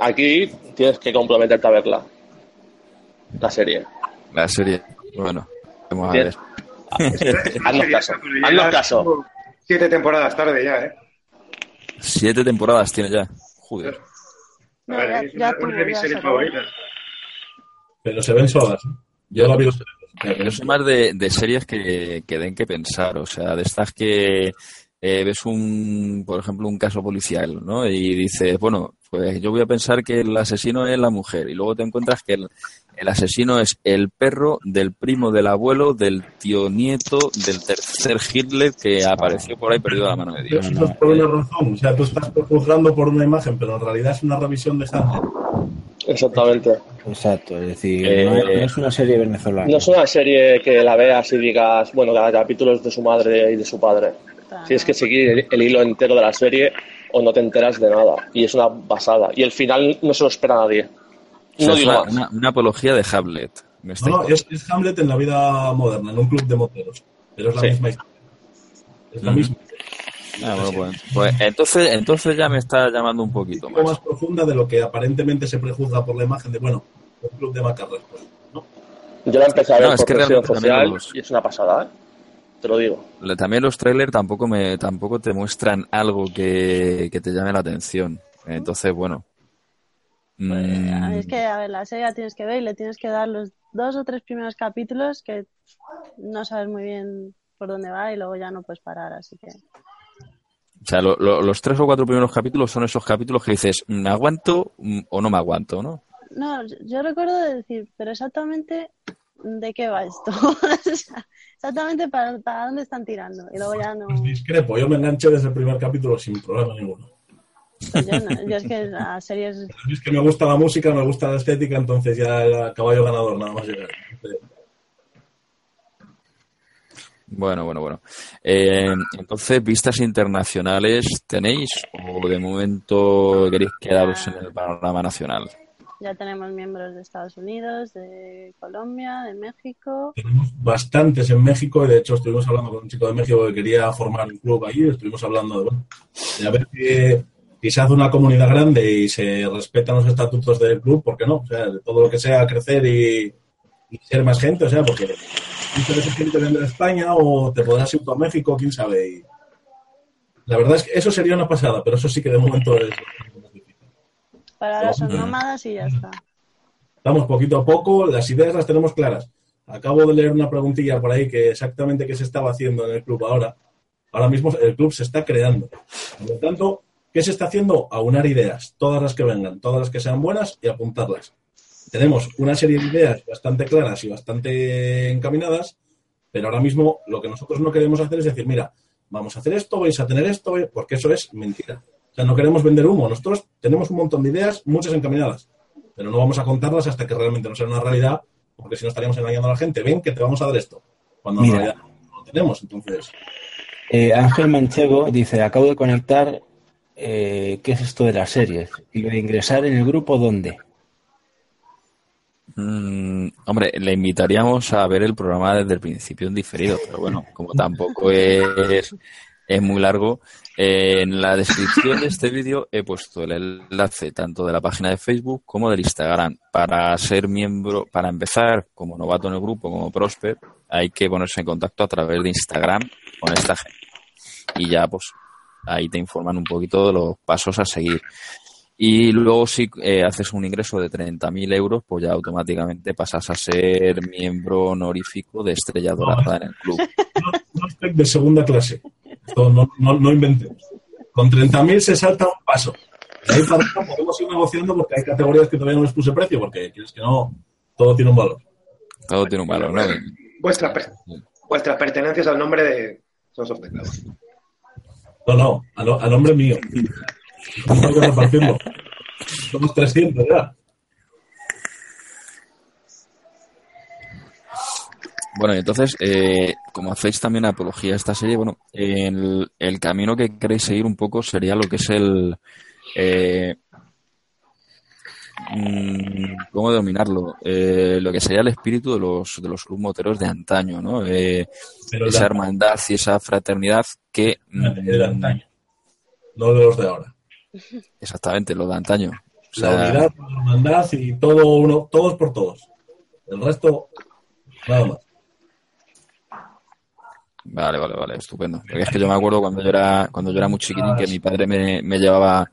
Aquí tienes que comprometerte a verla. La serie. La serie, bueno, vamos a ver. Haznos caso. Haznos caso. Siete temporadas tarde ya, ¿eh? Siete temporadas tiene ya. Joder. No, ya- es ya una, de mis series favoritas. pero se ven solas. ¿eh? Yo la vi dos veces. O sea, que Yo soy más de, de series que, que den que pensar, o sea, de estas que eh, ves un, por ejemplo, un caso policial, ¿no? Y dices, bueno, pues yo voy a pensar que el asesino es la mujer y luego te encuentras que el, el asesino es el perro del primo del abuelo, del tío nieto, del tercer Hitler que apareció por ahí perdido a la mano de Dios. Eso es por una razón. O sea, tú estás juzgando por una imagen, pero en realidad es una revisión de Hamlet. Exactamente. Exacto, es decir, Eh, no, es, no es una serie venezolana. No es una serie que la veas y digas, bueno, cada capítulo es de su madre y de su padre. Tienes que seguir el, el hilo entero de la serie o no te enteras de nada. Y es una basada. Y el final no se lo espera nadie. O sea, No es digo una, más. una- una apología de Hamlet. Me está No, no, es, es Hamlet en la vida moderna, en un club de moteros. Pero es la Sí. misma historia. Es la misma. Ah, bueno, pues, pues entonces, entonces ya me está llamando un poquito Un poco más. más profunda de lo que aparentemente se prejuzga por la imagen de, bueno, un club de macarras. Pues, ¿no? Yo la empecé a ver No, es por que presión realmente también social los- y es una pasada, ¿eh? Te lo digo. También los trailers tampoco me tampoco te muestran algo que, que te llame la atención. Entonces, bueno. Mm, Es que, a ver, la serie la tienes que ver y le tienes que dar los dos o tres primeros capítulos que no sabes muy bien por dónde va y luego ya no puedes parar, así que... O sea, lo- lo- los tres o cuatro primeros capítulos son esos capítulos que dices, ¿me aguanto mm, o no me aguanto, no? No, yo- yo recuerdo de decir, pero exactamente de qué va esto. O sea, exactamente para, para dónde están tirando. Y luego ya no... Pues discrepo, yo me enganché desde el primer capítulo sin problema ninguno. Yo, no- yo es que a series... Es que me gusta la música, me gusta la estética, entonces ya era caballo ganador, nada más llegar. Bueno, bueno, bueno. Eh, entonces, vistas internacionales tenéis o de momento queréis quedaros en el panorama nacional. Ya tenemos miembros de Estados Unidos, de Colombia, de México. Tenemos bastantes en México y de hecho estuvimos hablando con un chico de México que quería formar un club allí, estuvimos hablando de, bueno, de a ver si, si se hace una comunidad grande y se respetan los estatutos del club, ¿por qué no? O sea, de todo lo que sea crecer y, y ser más gente, o sea, porque muchas veces gente de España o te podrás ir tú a México, quién sabe. Y la verdad es que eso sería una pasada, pero eso sí que de momento es... Para ahora son nómadas y ya está. Estamos poquito a poco, las ideas las tenemos claras. Acabo de leer una preguntilla por ahí que exactamente qué se estaba haciendo en el club ahora. Ahora mismo el club se está creando. Por lo tanto, ¿qué se está haciendo? Aunar ideas, todas las que vengan, todas las que sean buenas y apuntarlas. Tenemos una serie de ideas bastante claras y bastante encaminadas, pero ahora mismo lo que nosotros no queremos hacer es decir, mira, vamos a hacer esto, vais a tener esto, porque eso es mentira. O sea, no queremos vender humo. Nosotros tenemos un montón de ideas, muchas encaminadas, pero no vamos a contarlas hasta que realmente no sea una realidad, porque si no estaríamos engañando a la gente. Ven que te vamos a dar esto, cuando en realidad no lo tenemos. Entonces, Eh, Ángel Manchego dice, acabo de conectar, eh, ¿qué es esto de las series? Y lo de ingresar en el grupo, ¿dónde? Mm, hombre, le invitaríamos a ver el programa desde el principio en diferido, pero bueno, como tampoco es, es muy largo, eh, en la descripción de este vídeo he puesto el enlace tanto de la página de Facebook como del Instagram. Para ser miembro, para empezar como novato en el grupo, como Prosper, hay que ponerse en contacto a través de Instagram con esta gente. Y ya, pues, ahí te informan un poquito de los pasos a seguir. Y luego si eh, haces un ingreso de 30.000 euros, pues ya automáticamente pasas a ser miembro honorífico de Estrella Dorada en el club. no es de segunda clase. No, no, no inventemos. Con 30.000 se salta un paso. De ahí para podemos ir negociando porque hay categorías que todavía no les puse precio, porque quieres que no, todo tiene un valor. Todo tiene un valor, ¿no? Vuestras, per- vuestras pertenencias al nombre de Sons of the Cloud. No, no, a, no- a nombre mío. No hay que repartirlo. Somos 300 ya. Bueno, y entonces, eh, como hacéis también apología a esta serie, bueno, el, el camino que queréis seguir un poco sería lo que es el... Eh, mm, ¿Cómo dominarlo? Eh, lo que sería el espíritu de los, de los moteros de antaño, ¿no? Eh, esa hermandad y esa fraternidad que... de mm, antaño, no de los de ahora. Exactamente, lo de antaño. O La unidad, la hermandad y todo uno, todos por todos. El resto, nada más. Vale, vale, vale, estupendo. Porque es que yo me acuerdo cuando yo era, cuando yo era muy chiquitín que mi padre me, me llevaba,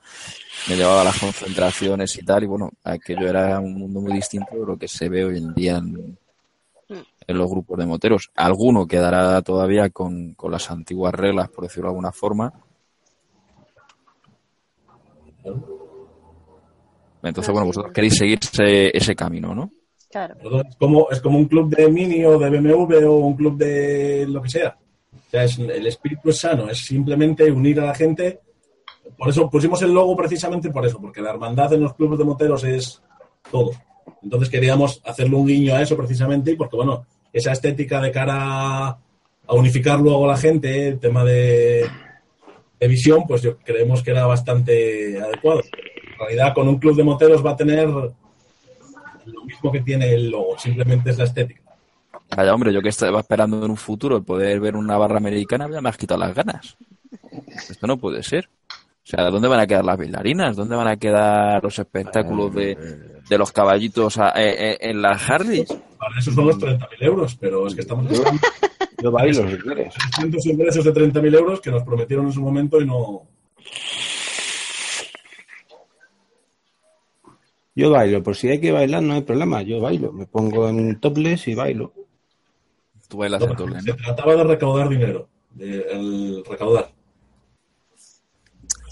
me llevaba a las concentraciones y tal, y bueno, aquello era un mundo muy distinto de lo que se ve hoy en día en, en los grupos de moteros. Alguno quedará todavía con, con las antiguas reglas, por decirlo de alguna forma. Entonces, bueno, vosotros queréis seguir ese, ese camino, ¿no? Es como, es como un club de Mini o de BMW o un club de lo que sea. O sea, es- el espíritu es sano, es simplemente unir a la gente. Por eso pusimos el logo precisamente por eso, porque la hermandad en los clubes de moteros es todo. Entonces queríamos hacerle un guiño a eso precisamente, y porque bueno, esa estética de cara a unificar luego a la gente, el tema de, de visión, pues yo creemos que era bastante adecuado. En realidad, con un club de moteros va a tener lo mismo que tiene el logo, simplemente es la estética. Vaya, hombre, yo que estaba esperando en un futuro el poder ver una barra americana, ya me has quitado las ganas. Esto no puede ser. O sea, ¿dónde van a quedar las bailarinas? ¿Dónde van a quedar los espectáculos de, de los caballitos a- eh, eh, en las Harleys? Para eso son los 30.000 euros, pero es que estamos hablando Yo bailo si quieres. de 300 ingresos de 30.000 euros que nos prometieron en su momento y no. Yo bailo, por si hay que bailar no hay problema, yo bailo, me pongo en topless y bailo. Tú bailas no, en Torlen, se ¿no? trataba de recaudar dinero, de el recaudar.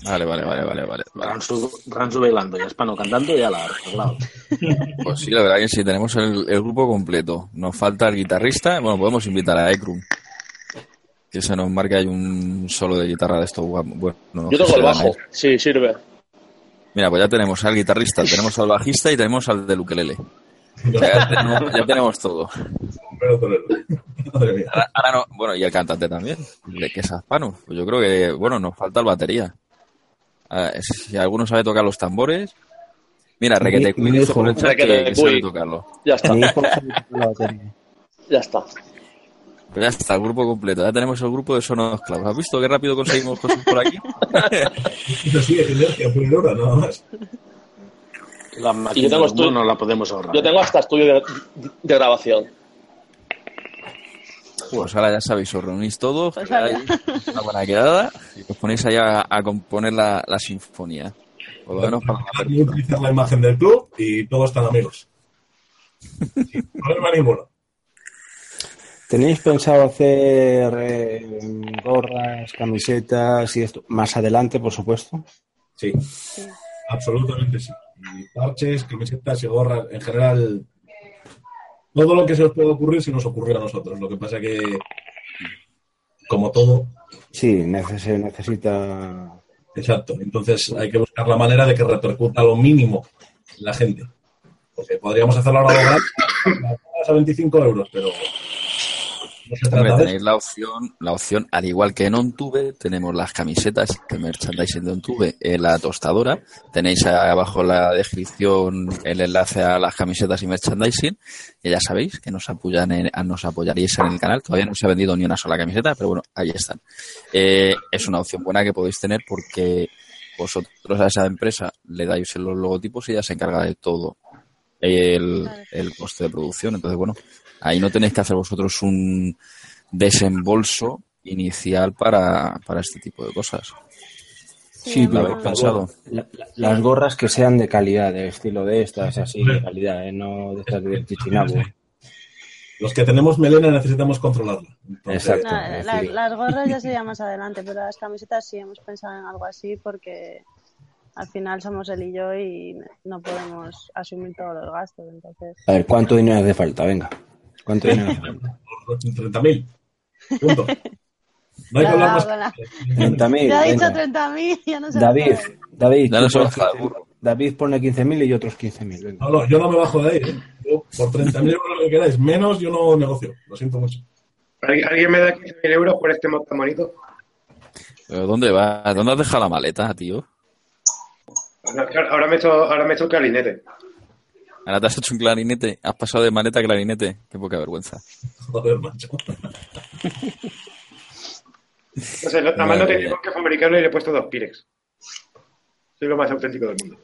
Vale, vale, vale, vale, vale. Ransu, Ransu bailando y Hispano cantando y ya la arreglado. Pues sí, la verdad que sí, tenemos el, el grupo completo. Nos falta el guitarrista. Bueno, podemos invitar a Ekrum. Que se nos marque ahí un solo de guitarra de esto. Bueno, Yo que tengo se el bajo, sí, sirve. Mira, pues ya tenemos al guitarrista, tenemos al bajista y tenemos al del ukelele. O sea, ya, tenemos, ya tenemos todo. Ahora, ahora no, bueno, y el cantante también, de que es Aspano. Pues yo creo que, bueno, nos falta el batería. Si alguno sabe tocar los tambores. Mira, Requete chat que, que sabe tocarlo. Ya está, Mi hijo sabe tocar la batería. ya está. Pues ya está, el grupo completo. Ya tenemos el grupo de Sonos Clavos. ¿Has visto qué rápido conseguimos cosas por aquí? Eso sí, es inercia y dura, nada más. La Y máquina yo tengo del humor estu- no la podemos ahorrar. Yo tengo hasta estudio de, de grabación. Pues ahora ya sabéis, os reunís todos, Pues una buena quedada y os ponéis ahí a, a componer la, la sinfonía. Por lo menos para la la imagen del club y todos están amigos. Sin problema ninguno. ¿Tenéis pensado hacer eh, gorras, camisetas y esto más adelante, por supuesto? Sí, absolutamente sí. Parches, camisetas y gorras, en general, todo lo que se os puede ocurrir se nos ocurrió a nosotros. Lo que pasa que, como todo, Sí, se necesita. exacto. Entonces hay que buscar la manera de que repercuta lo mínimo en la gente. Porque podríamos hacerlo ahora a 25 euros, pero Hombre, tenéis la opción, la opción, al igual que en OnTube, tenemos las camisetas de merchandising de OnTube en la tostadora. Tenéis abajo en la descripción el enlace a las camisetas y merchandising. Y ya sabéis que nos apoyan en- nos apoyaríais en el canal. Todavía no se ha vendido ni una sola camiseta, pero bueno, ahí están. Eh, es una opción buena que podéis tener porque vosotros a esa empresa le dais los logotipos y ella se encarga de todo el, el coste de producción. Entonces, bueno, ahí no tenéis que hacer vosotros un desembolso inicial para, para este tipo de cosas. Sí, ¿Lo pero pensado? la- la- las gorras que sean de calidad, de estilo de estas, así de calidad, ¿eh? no de estas de chichinabo. los que tenemos melena necesitamos controlarla. Entonces, Exacto. No, las gorras ya sería más adelante, pero las camisetas sí hemos pensado en algo así porque al final somos él y yo y no podemos asumir todos los gastos. Entonces, A ver, ¿cuánto dinero hace falta? Venga. ¿Cuánto dinero hace falta? por 30.000. Punto. No hay que hablar más. con la- 30.000. ya ha dicho venga. 30.000, ya no se David. David, Ya no tú se pones baja, 15.000. David pone 15.000 y otros 15.000. venga. No, no, yo no me bajo de ahí. ¿eh? Yo, por 30.000 euros lo que queráis, menos yo no negocio. Lo siento mucho. ¿Alguien me da 15.000 euros por este mod tan bonito? ¿Pero dónde va? ¿Dónde has dejado la maleta, tío? Ahora me he hecho, ahora me he hecho el clarinete. Ahora te has hecho un clarinete. Has pasado de maleta a clarinete. Qué poca vergüenza. Joder, macho. No sé, no- nada más no tenía mía. con qué fabricarlo y le he puesto dos Pirex. Soy lo más auténtico del mundo.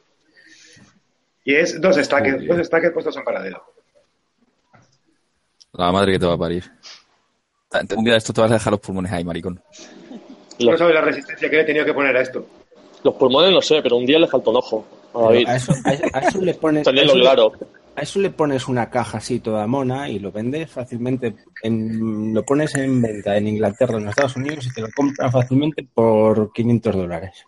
Y es dos stackers, dos stackers puestos en paralelo. La madre que te va a parir. Un día de esto te vas a dejar los pulmones ahí, maricón. No sabes la resistencia que le he tenido que poner a esto. Los pulmones no sé, pero un día le falta un ojo a Pero David. a, eso, a- a eso le pones, a Tenerlo eso le- claro. a eso le pones una caja así toda mona y lo vendes fácilmente. En, lo pones en venta en Inglaterra, en Estados Unidos y te lo compran fácilmente por 500 dólares.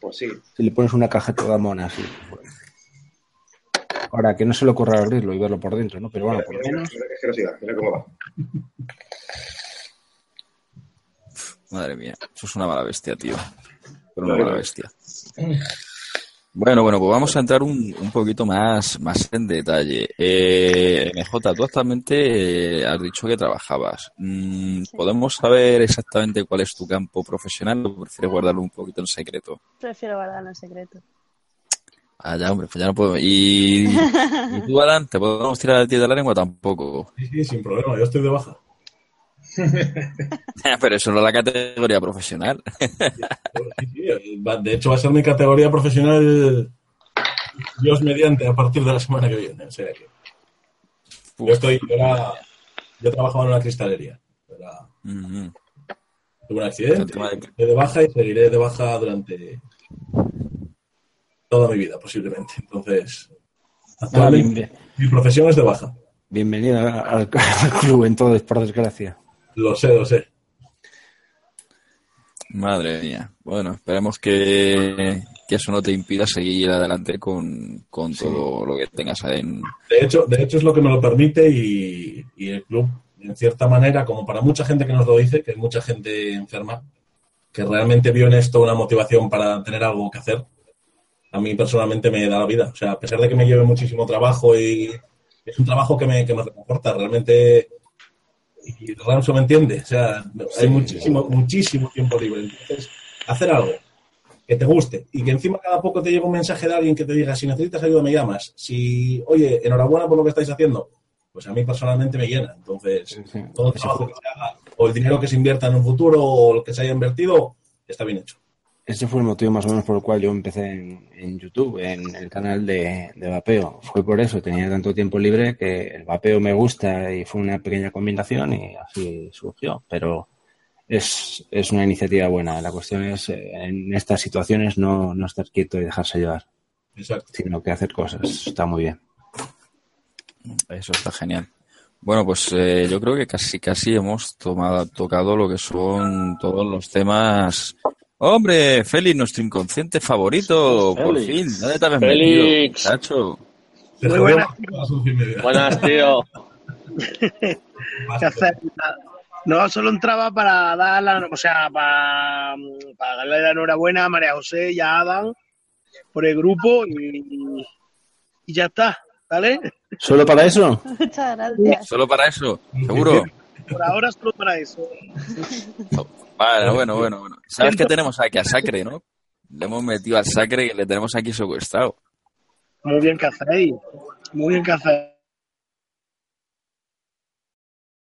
Pues sí. Si le pones una caja toda mona así. Ahora, que no se le ocurra abrirlo y verlo por dentro, ¿no? Pero bueno, por lo menos. mira cómo va. Madre mía, eso es una mala bestia, tío. Pero una mala bestia. Bueno, bueno, pues vamos a entrar un, un poquito más, más en detalle. Eh, MJ, tú actualmente eh, has dicho que trabajabas. Mm, ¿Podemos saber exactamente cuál es tu campo profesional o prefieres guardarlo un poquito en secreto? Prefiero guardarlo en secreto. Ah, ya, hombre, pues ya no puedo. ¿Y, y tú, Alan, te podemos tirar a ti de la lengua? Tampoco. Sí, sí, sin problema. Yo estoy de baja. Pero eso no es la categoría profesional. Va- De hecho, va a ser mi categoría profesional Dios mediante a partir de la semana que viene. O sea que yo estoy, yo, era- yo trabajaba en una cristalería. Era- Ujú. tuve un accidente, de- baja y seguiré de baja durante toda mi vida, posiblemente. Entonces, Ah, actualmente mi profesión es de baja. bienvenido al, al club, entonces, por desgracia. Lo sé, lo sé. Madre mía. Bueno, esperemos que, que eso no te impida seguir adelante con, con todo lo que tengas en... De hecho, de hecho es lo que me lo permite y, y el club, en cierta manera, como para mucha gente que nos lo dice, que hay mucha gente enferma, que realmente vio en esto una motivación para tener algo que hacer, a mí personalmente me da la vida. O sea, a pesar de que me lleve muchísimo trabajo y es un trabajo que me, que me reconforta, realmente, y Ramso me entiende, o sea, hay muchísimo, muchísimo tiempo libre. Entonces, hacer algo que te guste y que encima cada poco te llegue un mensaje de alguien que te diga, si necesitas ayuda me llamas, si, oye, enhorabuena por lo que estáis haciendo, pues a mí personalmente me llena. Entonces, Sí. todo el trabajo que se haga, o el dinero que se invierta en un futuro, o lo que se haya invertido, está bien hecho. Ese fue el motivo más o menos por el cual yo empecé en, en YouTube, en el canal de, de vapeo. Fue por eso, tenía tanto tiempo libre que el vapeo me gusta y fue una pequeña combinación y así surgió. Pero es, es una iniciativa buena. La cuestión es, eh, en estas situaciones, no, no estar quieto y dejarse llevar, Exacto. sino que hacer cosas. Está muy bien. Eso está genial. Bueno, pues eh, yo creo que casi casi hemos tomado, tocado lo que son todos los temas. Hombre, Félix, nuestro inconsciente favorito, por fin. ¿Dónde te habías metido, Félix. Muy jodió buenas. tío. ¿Qué hacer? No, solo entraba para dar la, o sea, para, para darle la enhorabuena a María José y a Adam por el grupo y, y ya está, ¿vale? ¿Solo para eso? Muchas gracias. Solo para eso, seguro. Por ahora solo para eso. Vale, bueno, bueno, bueno. ¿Sabes que tenemos aquí a Sacre, no? Le hemos metido al Sacre y le tenemos aquí secuestrado. Muy bien que hacéis, muy bien que hacéis.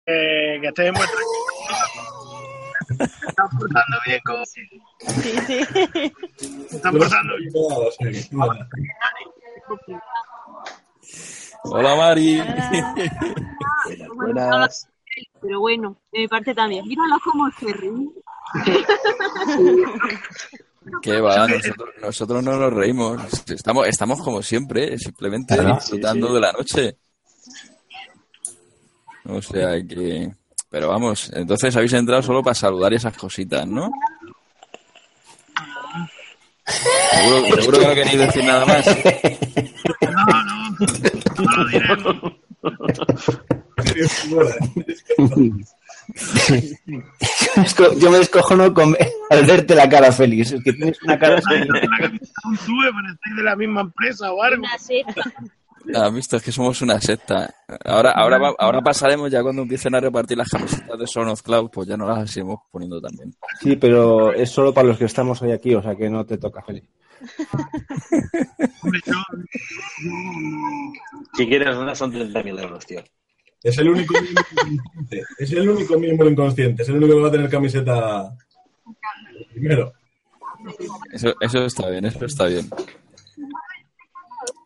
Eh, que estéis en vuestra Se están portando bien, como se Sí, sí. están portando bien. Hola, Mari. Buenas. Pero bueno, de mi parte también. Míralo como se ríe. ¿Qué va? Nosotros, nosotros no nos reímos. Estamos, estamos como siempre, simplemente Claro, disfrutando de la noche. O sea que... Pero vamos, entonces habéis entrado solo para saludar y esas cositas, ¿no? Seguro, seguro que no queréis decir nada más. No, no, no lo diremos. Yo me descojono con, al verte la cara, Félix. Es que tienes una cara... Un sube, de la misma empresa o algo. Una secta. Ah, visto, es que somos una secta. Ahora, ahora, va- ahora pasaremos ya cuando empiecen a repartir las camisetas de Son of Cloud, pues ya nos las iremos poniendo también. Sí, pero es solo para los que estamos hoy aquí, o sea que no te toca, Félix. Si quieres una son 30.000 euros, tío. Es el único miembro inconsciente. Es el único miembro inconsciente. Es el único que va a tener camiseta primero. Eso, eso está bien, eso está bien.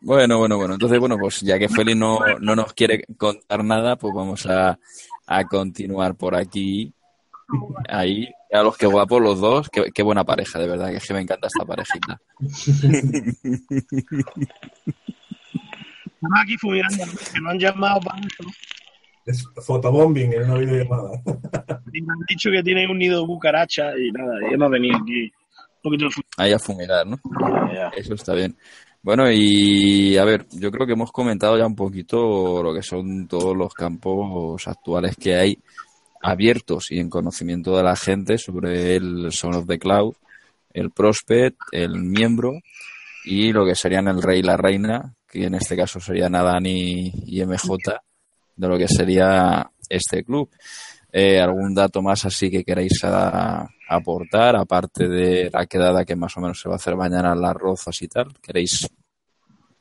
Bueno, bueno, bueno. Entonces, bueno, pues ya que Félix no, no nos quiere contar nada, pues vamos a, a continuar por aquí. Ahí, a los que guapos los dos. Qué, qué buena pareja, de verdad, que es que me encanta esta parejita. Estamos aquí fumigando, que no han llamado para esto. Es fotobombing en una videollamada. Y me han dicho que tienen un nido de cucaracha y nada, y hemos venido aquí. Ahí a fumigar, ¿no? Eso está bien. Bueno, y a ver, yo creo que hemos comentado ya un poquito lo que son todos los campos actuales que hay abiertos y en conocimiento de la gente sobre el Son of the Cloud, el Prospect, el miembro y lo que serían el rey y la reina, que en este caso serían Adán y, y MJ, de lo que sería este club. Eh, ¿Algún dato más así que queráis aportar, aparte de la quedada que más o menos se va a hacer mañana en las rozas y tal? ¿Queréis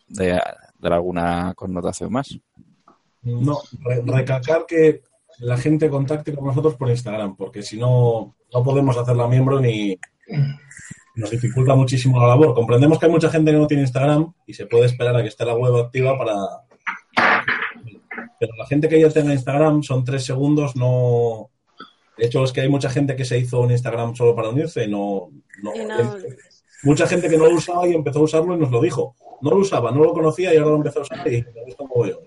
dar alguna connotación más? No, re- recalcar que la gente contacte con nosotros por Instagram, porque si no, no podemos hacerla miembro ni nos dificulta muchísimo la labor. Comprendemos que hay mucha gente que no tiene Instagram y se puede esperar a que esté la web activa para. Pero la gente que ya tenga Instagram son tres segundos, no. De hecho, es que hay mucha gente que se hizo un Instagram solo para unirse y no. no- Y no- Mucha gente que no lo usaba y empezó a usarlo y nos lo dijo. No lo usaba, no lo conocía y ahora lo empezó a usar y me gusta mogollón. O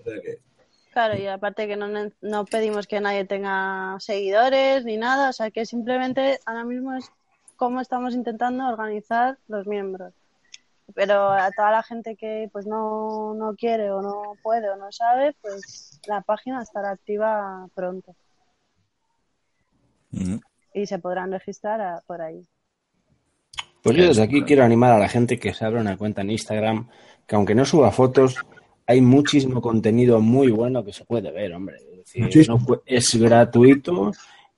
sea que. Claro, y aparte que no, no pedimos que nadie tenga seguidores ni nada, o sea que simplemente ahora mismo es cómo estamos intentando organizar los miembros. Pero a toda la gente que pues no, no quiere o no puede o no sabe, pues la página estará activa pronto y se podrán registrar a- por ahí. Pues yo desde aquí quiero animar a la gente que se abra una cuenta en Instagram, que aunque no suba fotos, hay muchísimo contenido muy bueno que se puede ver, hombre. Es, decir, Muchísimo. no pu- es gratuito,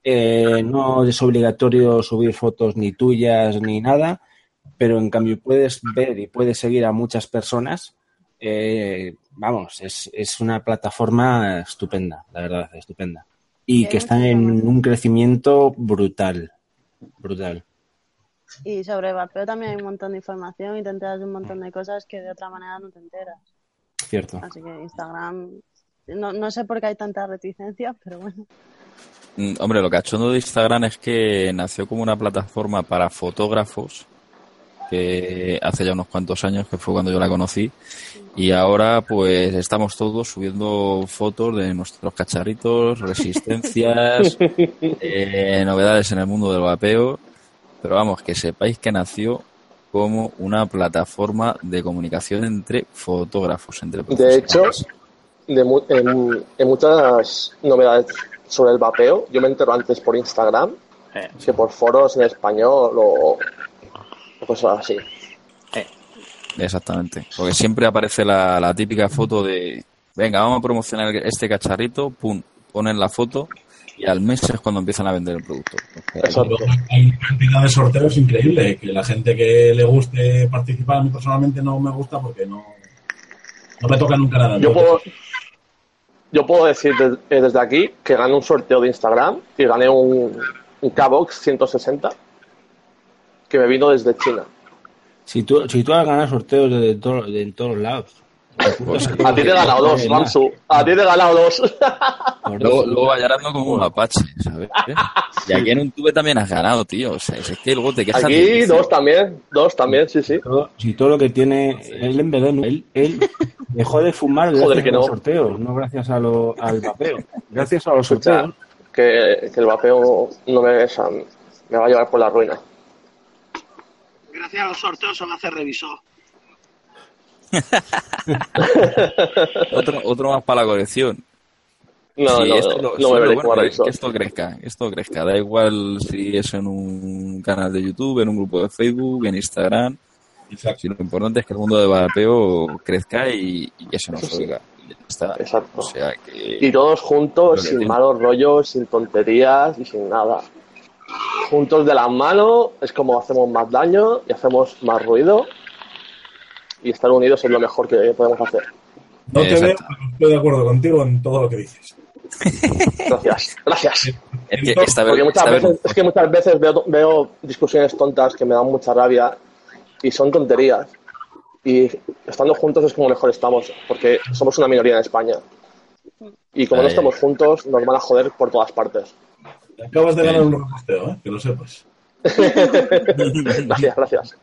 eh, no es obligatorio subir fotos ni tuyas ni nada, pero en cambio puedes ver y puedes seguir a muchas personas. eh, vamos, es, es una plataforma estupenda, la verdad, estupenda. Y que está mucha en un crecimiento brutal, brutal. Y sobre vapeo también hay un montón de información y te enteras de un montón de cosas que de otra manera no te enteras. Cierto. Así que Instagram, no, no sé por qué hay tanta reticencia, pero bueno. Mm, Hombre, lo cachondo de Instagram es que nació como una plataforma para fotógrafos que hace ya unos cuantos años, que fue cuando yo la conocí. Y ahora pues estamos todos subiendo fotos de nuestros cacharritos, resistencias, eh, novedades en el mundo del vapeo. Pero vamos, que sepáis que nació como una plataforma de comunicación entre fotógrafos, entre De hecho, de mu- en, en muchas novedades sobre el vapeo, yo me entero antes por Instagram que por foros en español o, o cosas así. Exactamente. Porque siempre aparece la, la típica foto de, venga, vamos a promocionar este cacharrito, pum, ponen la foto y al mes es cuando empiezan a vender el producto. Luego Hay una cantidad de sorteos increíble que la gente que le guste participar, a mí personalmente no me gusta porque no, no me toca nunca nada. Yo puedo, yo puedo decir de- eh, desde aquí que gané un sorteo de Instagram y gané un, un K-Box 160 que me vino desde China. Si tú, si tú has ganado sorteos de, todo- de en todos lados. Pues A ti te he ganado dos, Ramsu. A ti te he ganado dos. Luego, luego vaya hablando como un mapache, ¿sabes? Y aquí en un tube también has ganado, tío. O sea, es que luego te quejas Aquí de- dos también, dos también, sí, sí. Si todo lo que tiene él en verdad, él, él dejó de fumar gracias Joder, que a los no. sorteos, no gracias a lo, al vapeo. Gracias a los sorteos. que, que el vapeo no me va a llevar por la ruina. Gracias a los sorteos se me hace revisor. otro, otro más para la colección. No, Sí, no, esto no, me veré bueno que esto crezca, esto crezca. Da igual si es en un canal de YouTube, en un grupo de Facebook, en Instagram. Si lo importante es que el mundo de vapeo crezca y, y que se nos sí. oiga. Y ya está. Exacto. O sea que... Y todos juntos, sin tiene. malos rollos, sin tonterías y sin nada. Juntos de la mano es como hacemos más daño y hacemos más ruido. Y estar unidos es lo mejor que podemos hacer. No te veo, pero estoy de acuerdo contigo en todo lo que dices. Gracias, gracias. Es que esta vez- Porque muchas esta vez- veces, es que muchas veces veo, veo discusiones tontas que me dan mucha rabia y son tonterías. Y estando juntos es como mejor estamos, porque somos una minoría en España. Y como no estamos juntos, nos van a joder por todas partes. Acabas de ganar un reposteo, ¿eh? que lo sepas. gracias, gracias.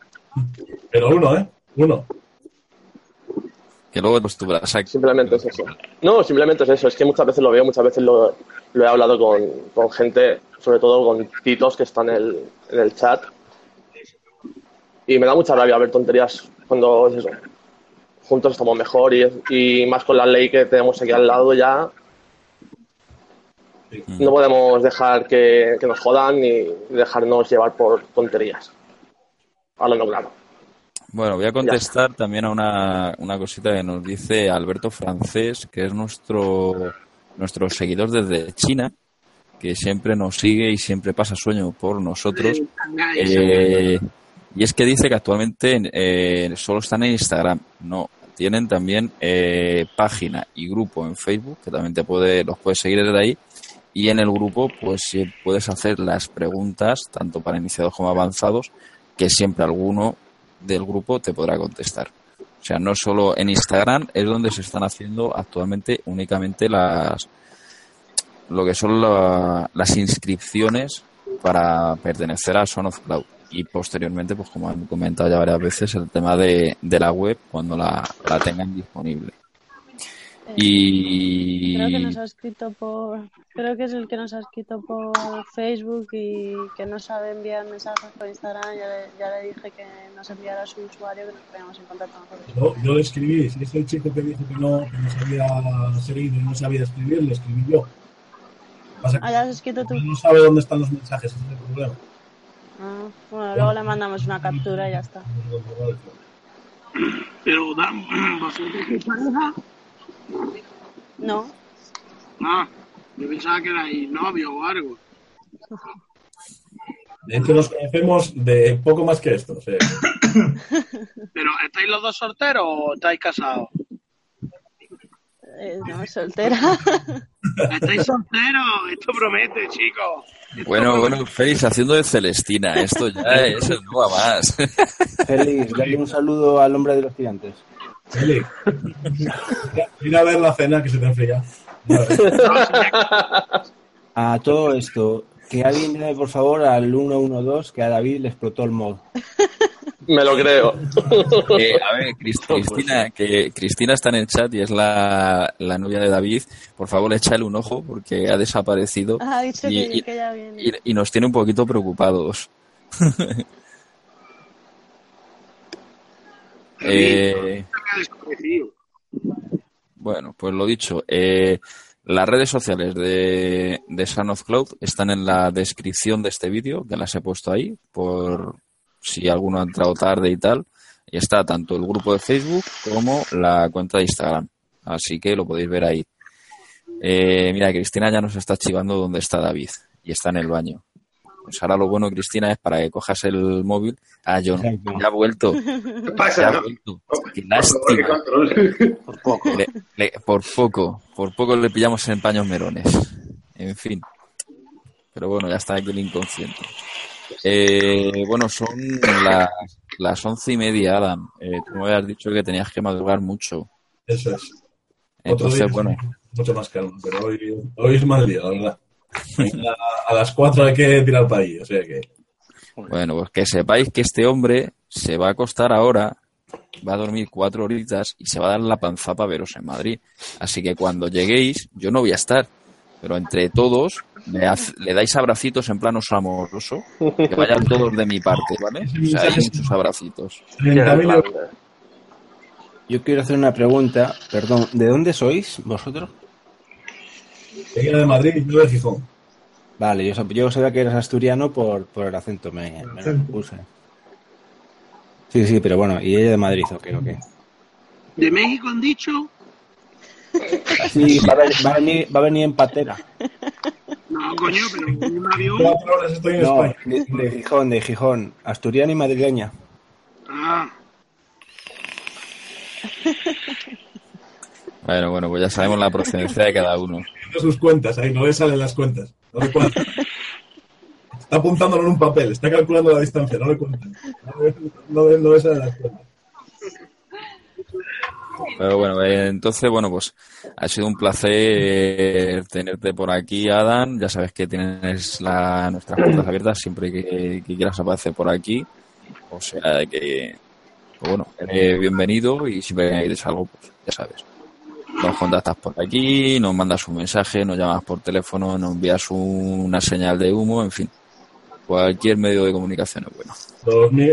Pero uno, ¿eh? Uno. Que luego pues tú verás aquí. Simplemente es eso. No, simplemente es eso. Es que muchas veces lo veo, muchas veces lo, lo he hablado con, con gente, sobre todo con titos que están en el, en el chat. Y me da mucha rabia ver tonterías cuando es eso. Juntos estamos mejor y, y más con la ley que tenemos aquí al lado ya. No podemos dejar que, que nos jodan ni dejarnos llevar por tonterías. Hablando claro. Bueno, voy a contestar también a una, una cosita que nos dice Alberto Francés, que es nuestro, nuestro seguidor desde China, que siempre nos sigue y siempre pasa sueño por nosotros. Eh, y es que dice que actualmente eh, solo están en Instagram. No, tienen también eh, página y grupo en Facebook, que también te puede, los puedes seguir desde ahí. Y en el grupo, pues sí, puedes hacer las preguntas, tanto para iniciados como avanzados, que siempre alguno del grupo te podrá contestar. O sea, no solo en Instagram es donde se están haciendo actualmente únicamente las lo que son la- las inscripciones para pertenecer a Son of Cloud y posteriormente, pues como han comentado ya varias veces, el tema de, de la web cuando la, la tengan disponible. Y Creo que nos ha escrito por. Creo que es el que nos ha escrito por Facebook y que no sabe enviar mensajes por Instagram. Ya le, ya le dije que nos enviara su usuario que nos poníamos en contacto nosotros. Yo, yo le escribí, si es el chico que dijo que no, que no sabía seguir y no sabía escribir, le escribí yo. Pasa que Ah, ya has escrito tú. no sabe dónde están los mensajes, ese es el problema. Ah, bueno, luego le mandamos una captura y ya está. Pero, ¿vosotros sois pareja? No, Ah, yo pensaba que erais novio o algo. De hecho, nos conocemos de poco más que esto. Pero, ¿estáis los dos solteros o estáis casados? eh, no, soltera. ¿Estáis solteros? Esto promete, chicos. bueno, bueno, Félix haciendo de Celestina, esto ya es el no a más. Félix, dale un saludo al hombre de los gigantes. Eli, mira a ver la cena que se te enfría. A todo esto, que alguien llame por favor al 112 que a David le explotó el mod. Me lo creo. Eh, a ver, Cris- Cristina, que Cristina está en el chat y es la, la novia de David. Por favor, échale un ojo porque ha desaparecido Ha dicho y, que, y- que ya viene. y- y nos tiene un poquito preocupados. Eh, bueno, pues lo dicho, eh, las redes sociales de, de of Cloud están en la descripción de este vídeo, que las he puesto ahí, por si alguno ha entrado tarde y tal. Y está tanto el grupo de Facebook como la cuenta de Instagram. Así que lo podéis ver ahí. Eh, mira, Cristina ya nos está chivando dónde está David. Y está en el baño. Pues ahora lo bueno, Cristina, es para que cojas el móvil. Ah, yo no. Ya ha vuelto. ¿Qué pasa? Ya ha no? vuelto. Qué Por lástima. poco. Le- le- por poco, por poco le pillamos en paños merones. En fin. Pero bueno, ya está aquí el inconsciente. Eh, bueno, son las, las once y media, Adam. Eh, tú me habías dicho que tenías que madrugar mucho. Eso es. Otro Entonces, día bueno, mucho más calma, pero hoy, hoy es mal día, la verdad. A las 4 hay que tirar para ahí, o sea que. bueno, pues que sepáis que este hombre se va a acostar ahora, va a dormir cuatro horitas y se va a dar la panza para veros en Madrid. Así que cuando lleguéis, yo no voy a estar, pero entre todos le, haz- le dais abracitos en plan oso amoroso, que vayan todos de mi parte, ¿vale? O sea, hay muchos abracitos. Yo quiero hacer una pregunta, perdón, ¿de dónde sois vosotros? Ella de Madrid y yo de Gijón. Vale, yo, yo sabía que eras asturiano por, por el acento, me, me lo puse. Sí, sí, pero bueno, y ella de Madrid, ok, ok. De México han dicho. Sí, va a, venir, va a venir, va a venir en patera. No, coño, pero en un avión. Cuatro horas estoy en No, España. de, de Gijón, de Gijón, asturiana y madrileña. Ah, Bueno, bueno, pues ya sabemos la procedencia de cada uno. Sus cuentas, ahí no le salen las cuentas. No le cuentan. Está apuntándolo en un papel, está calculando la distancia, no le cuentan. No le, no le- no le salen las cuentas. Pero bueno, eh, entonces, bueno, pues ha sido un placer tenerte por aquí, Adam. Ya sabes que tienes la, nuestras puertas abiertas siempre que, que quieras aparecer por aquí. O sea que, pues bueno, eres bienvenido y siempre que necesites algo, pues ya sabes. Nos contactas por aquí, nos mandas un mensaje, nos llamas por teléfono, nos envías un- una señal de humo, en fin. Cualquier medio de comunicación es bueno.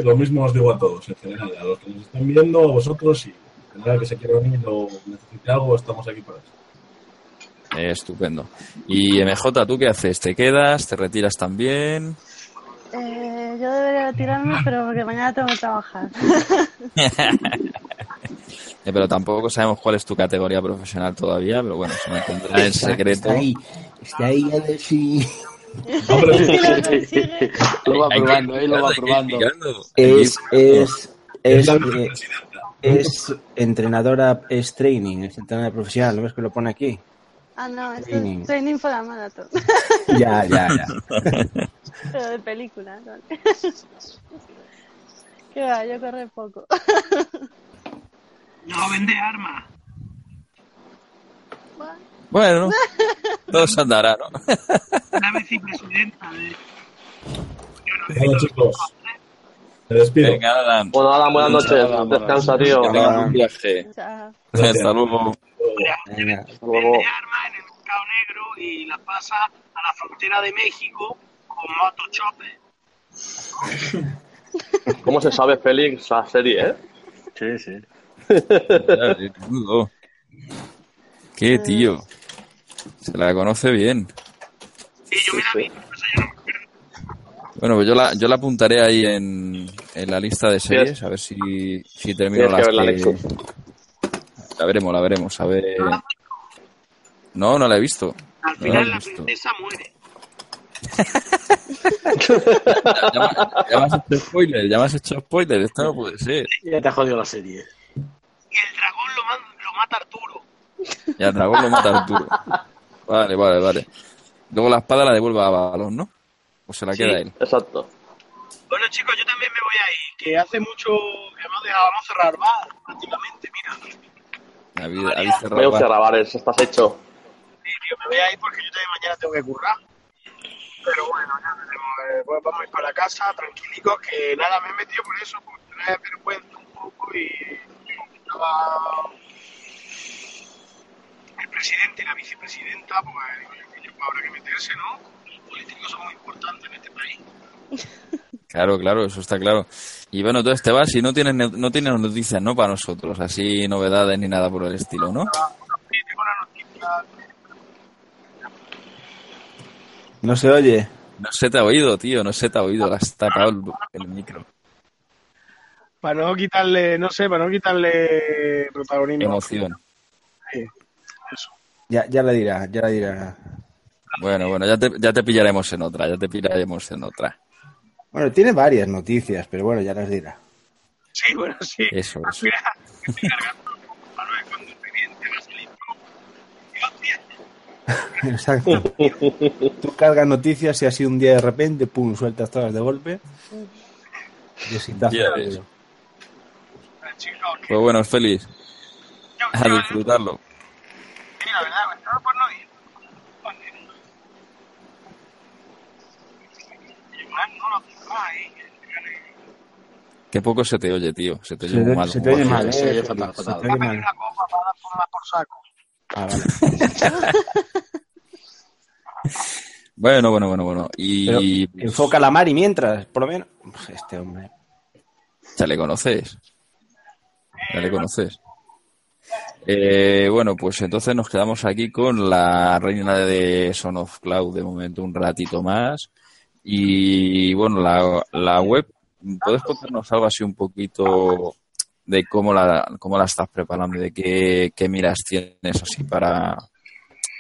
Lo mismo os digo a todos, en general, a los que nos estén viendo, a vosotros, y en general que se quiera unir o necesite algo, estamos aquí para eso. Eh, estupendo. Y MJ, ¿tú qué haces? ¿Te quedas? ¿Te retiras también? Eh, yo debería retirarme, pero porque mañana tengo que trabajar. Eh, pero tampoco sabemos cuál es tu categoría profesional todavía, pero bueno, se mantendrá en secreto. Está ahí, está ahí a ver si... Lo. Lo va probando, ahí lo va probando. Es, es, es, eh, es entrenadora, es training, es entrenadora profesional, ¿no ves que lo pone aquí? Ah, no, esto Training. es training for a marathon. Ya, ya, ya. Pero de película, ¿no? Que va, yo corro poco. No vende armas. Bueno, todo se andará, ¿no? La vicepresidenta de. Bueno, chicos, me despido. Venga, Adam. Bueno, Adam, buenas noches. Adam, Descansa, tío. Que tengas un viaje. Chao. Hasta luego. Venga. Hasta luego. Vende armas en el mercado negro y las pasa a la frontera de México con motochopes. ¿Cómo se sabe, Félix, la serie, eh? Sí, sí. Qué tío. Se la conoce bien. Y yo me la vi. pues yo no- Bueno, pues yo la, yo la apuntaré ahí en, en la lista de series, a ver si, si termino las que... La veremos, la veremos, a ver... No, no la he visto. Al No la final la princesa muere. Ya, me- ya me has hecho spoiler, ya me has hecho spoiler, esto no puede ser. Ya te ha jodido la serie. Y el dragón lo, man- lo mata Arturo. Y al dragón lo mata Arturo. Vale, vale, vale. Luego la espada la devuelve a Balón, ¿no? O se la Sí. queda él. Exacto. Bueno, chicos, yo también me voy a ir. Que hace mucho que hemos dejado no cerrar bar, prácticamente. Mira, Habéis, habéis cerrado Veo bar. cerrabares, estás hecho. Sí, tío, me voy a ir porque yo también mañana tengo que currar. Pero bueno, ya veremos. eh, pues vamos a ir para la casa, tranquilicos, que nada, me he metido por eso, por tener vergüenza un poco y estaba el presidente y la vicepresidenta, pues digo, habrá que meterse, ¿no? Los políticos son muy importantes en este país. Claro, claro, eso está claro. Y bueno, entonces te vas y no tienes, ne- no tienes noticias, ¿no? Para nosotros, así novedades ni nada por el estilo, ¿no? No se oye. No se te ha oído, tío, no se te ha oído, has tapado el, el micro. Para no quitarle, no sé, para no quitarle protagonismo. Emoción. Sí, eso. Ya, ya la dirá, ya la dirá. Bueno, bueno, ya te, ya te pillaremos en otra, ya te pillaremos en otra. Bueno, tiene varias noticias, pero bueno, ya las dirá. Sí, bueno, sí. Eso, eso. Mira, estoy cargando para ver cuando el presidente va a salir. Y hostia, Exacto. Tú cargas noticias y así un día de repente, pum, sueltas todas de golpe. Y así te hace Ya rápido. ves. chicos, que Pues bueno, feliz. A disfrutarlo. pues. Qué poco se te oye, tío. Se te oye Se muy te, mal. se te oye mal, mal. eh. se oye Se fatal, te fatal. oye mal. Ah, vale. Bueno, bueno, bueno, bueno. Y Pero enfoca la Mari mientras, por lo menos. Uf, Este hombre. ya le conoces. Ya le conoces. Eh, bueno, pues entonces nos quedamos aquí con la reina de Son of Cloud de momento un ratito más. Y bueno, la, la web, ¿puedes contarnos algo así un poquito de cómo la, cómo la estás preparando, de qué, qué miras tienes así para,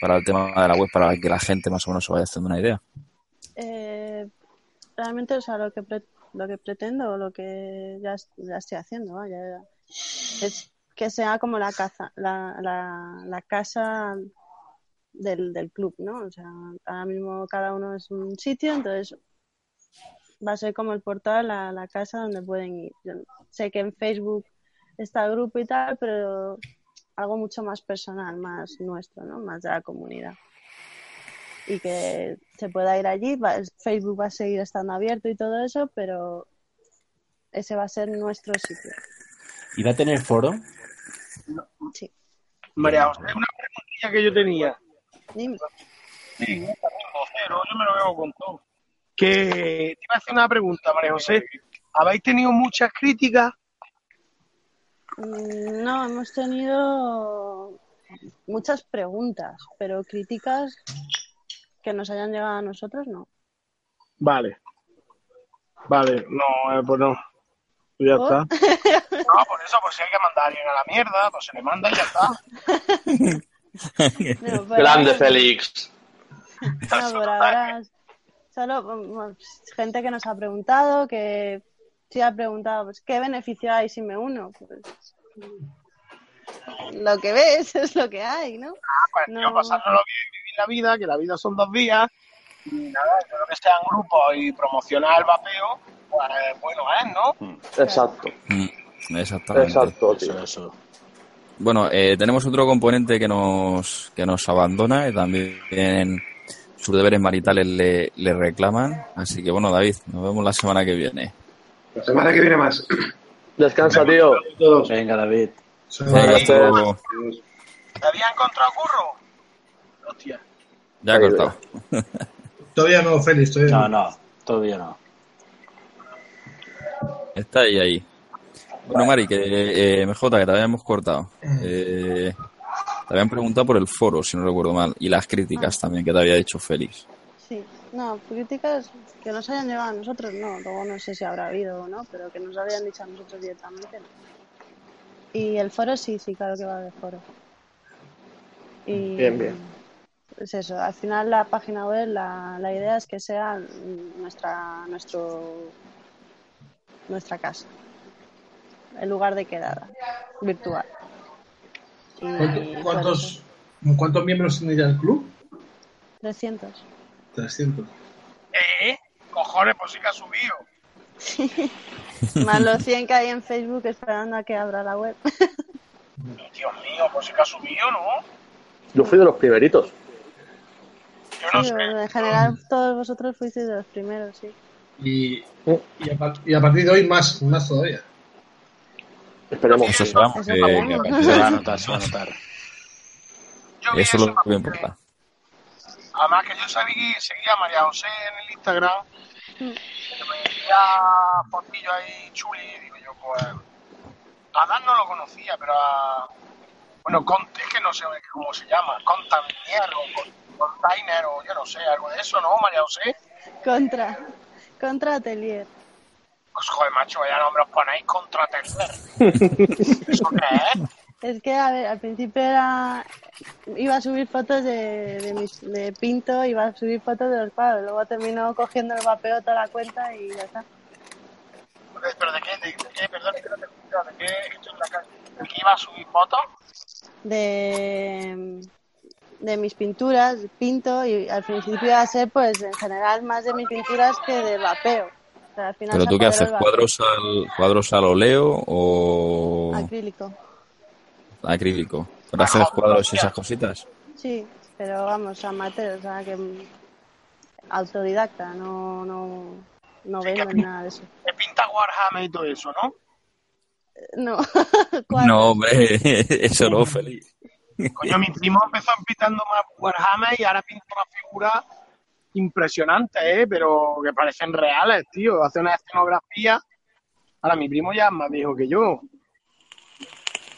para el tema de la web, para que la gente más o menos se vaya haciendo una idea? Eh, realmente, o sea, lo que, pre- lo que pretendo, lo que ya, ya estoy haciendo, vaya, es que sea como la casa, la, la, casa del, del club, ¿no? O sea, ahora mismo cada uno es un sitio, entonces va a ser como el portal, la, la casa donde pueden ir. Yo sé que en Facebook está el grupo y tal, pero algo mucho más personal, más nuestro, ¿no? Más de la comunidad y que se pueda ir allí. Va- Facebook va a seguir estando abierto y todo eso, pero ese va a ser nuestro sitio. ¿Y va a tener foro? Sí. María José, una preguntilla que yo tenía. Dime. Sí, yo me lo veo con todo. Que te iba a hacer una pregunta, María José. ¿Habéis tenido muchas críticas? Mm, No, hemos tenido muchas preguntas, pero críticas que nos hayan llegado a nosotros, no. Vale. Vale, no, eh, pues no. Pues ya ¿Por? está. No, por eso, pues si hay que mandar a alguien a la mierda, pues se le manda y ya está. No, por Grande ahora- Félix. No, por ahora solo mm, gente que nos ha preguntado, que sí ha preguntado, pues, ¿qué beneficio hay si me uno? Pues, lo que ves es lo que hay, ¿no? Pues No. pasándolo bien, vivir la vida, que la vida son dos días. Y nada, yo lo que sea en grupo y promocionar el vapeo, pues bueno es, ¿no? Exacto. Mm, Exactamente. Exacto, tío. Eso, eso. Bueno, eh, tenemos otro componente que nos, que nos abandona y también sus deberes maritales le, le reclaman. Así que bueno, David, nos vemos la semana que viene. La semana que viene más. Descansa, tío. Venga, David. Venga, hasta luego. ¿Te había encontrado curro? Hostia. Ya he cortado. Todavía no, Félix, todavía No, no. no, todavía no. Está ahí, ahí. Bueno, Mari, que eh, MJ, que te habíamos cortado. Eh, te habían preguntado por el foro, si no recuerdo mal, y las críticas también que te había dicho Félix. Sí, no, críticas que nos hayan llegado a nosotros, no, luego no sé si habrá habido o no, pero que nos habían dicho a nosotros directamente, no. Y el foro sí, sí, claro que va a haber foro. Y Bien, bien. Es eso, al final la página web, la, la idea es que sea nuestra, nuestro, nuestra casa, el lugar de quedada virtual. Y ¿Cuánto- por ¿Cuántos, ¿Cuántos miembros tiene ya el club? 300. 300. Eh, cojones, pues sí que ha subido. Más los 100 que hay en Facebook esperando a que abra la web. Dios mío, pues sí que ha subido, ¿no? Yo fui de los primeritos. Yo no Sí, sé. en general todos vosotros fuisteis de los primeros, sí. Y, y, a, par- y a partir de hoy más, más todavía. Esperemos. Eso esperamos. Que- que a partir Se va a notar, se va a notar. Yo vi Eso es lo que me importa. Además que yo seguí, seguía a María José en el Instagram, que me decía fotillos ahí chuli, y digo yo, pues, a Dan no lo conocía, pero a, bueno, Conte, que no sé cómo se llama, Contaminier o Con- Container o yo no sé, algo de eso, ¿no, María José? Contra. Contra Atelier. Pues joder, macho, vaya nombre os ponéis contra tercer. ¿Eso qué es? Es que, a ver, al principio era... Iba a subir fotos de, de, mis- de Pinto, iba a subir fotos de los cuadros. Luego terminó cogiendo el vapeo toda la cuenta y ya está. ¿Pero de qué? ¿De, de qué? Perdón, que no te he escuchado. ¿De qué? Estoy en la calle. ¿De qué iba a subir fotos? De, de mis pinturas, pinto, y al principio iba a ser, pues, en general, más de mis pinturas que de vapeo. Pero al final Pero se tú qué haces, cuadros al, cuadros al óleo o Acrílico. acrílico. ¿Pero haces cuadros y esas cositas? Sí, pero vamos, amateur, o sea, que autodidacta, no, no, no vendo ni nada de eso. Te pinta Warhammer y todo eso, ¿no? No, No, hombre, eso no, feliz. Coño, mi primo empezó pintando más Warhammer y ahora pinta una figura impresionante, ¿eh? Pero que parecen reales, tío. Hace una escenografía. Ahora, mi primo ya es más viejo que yo.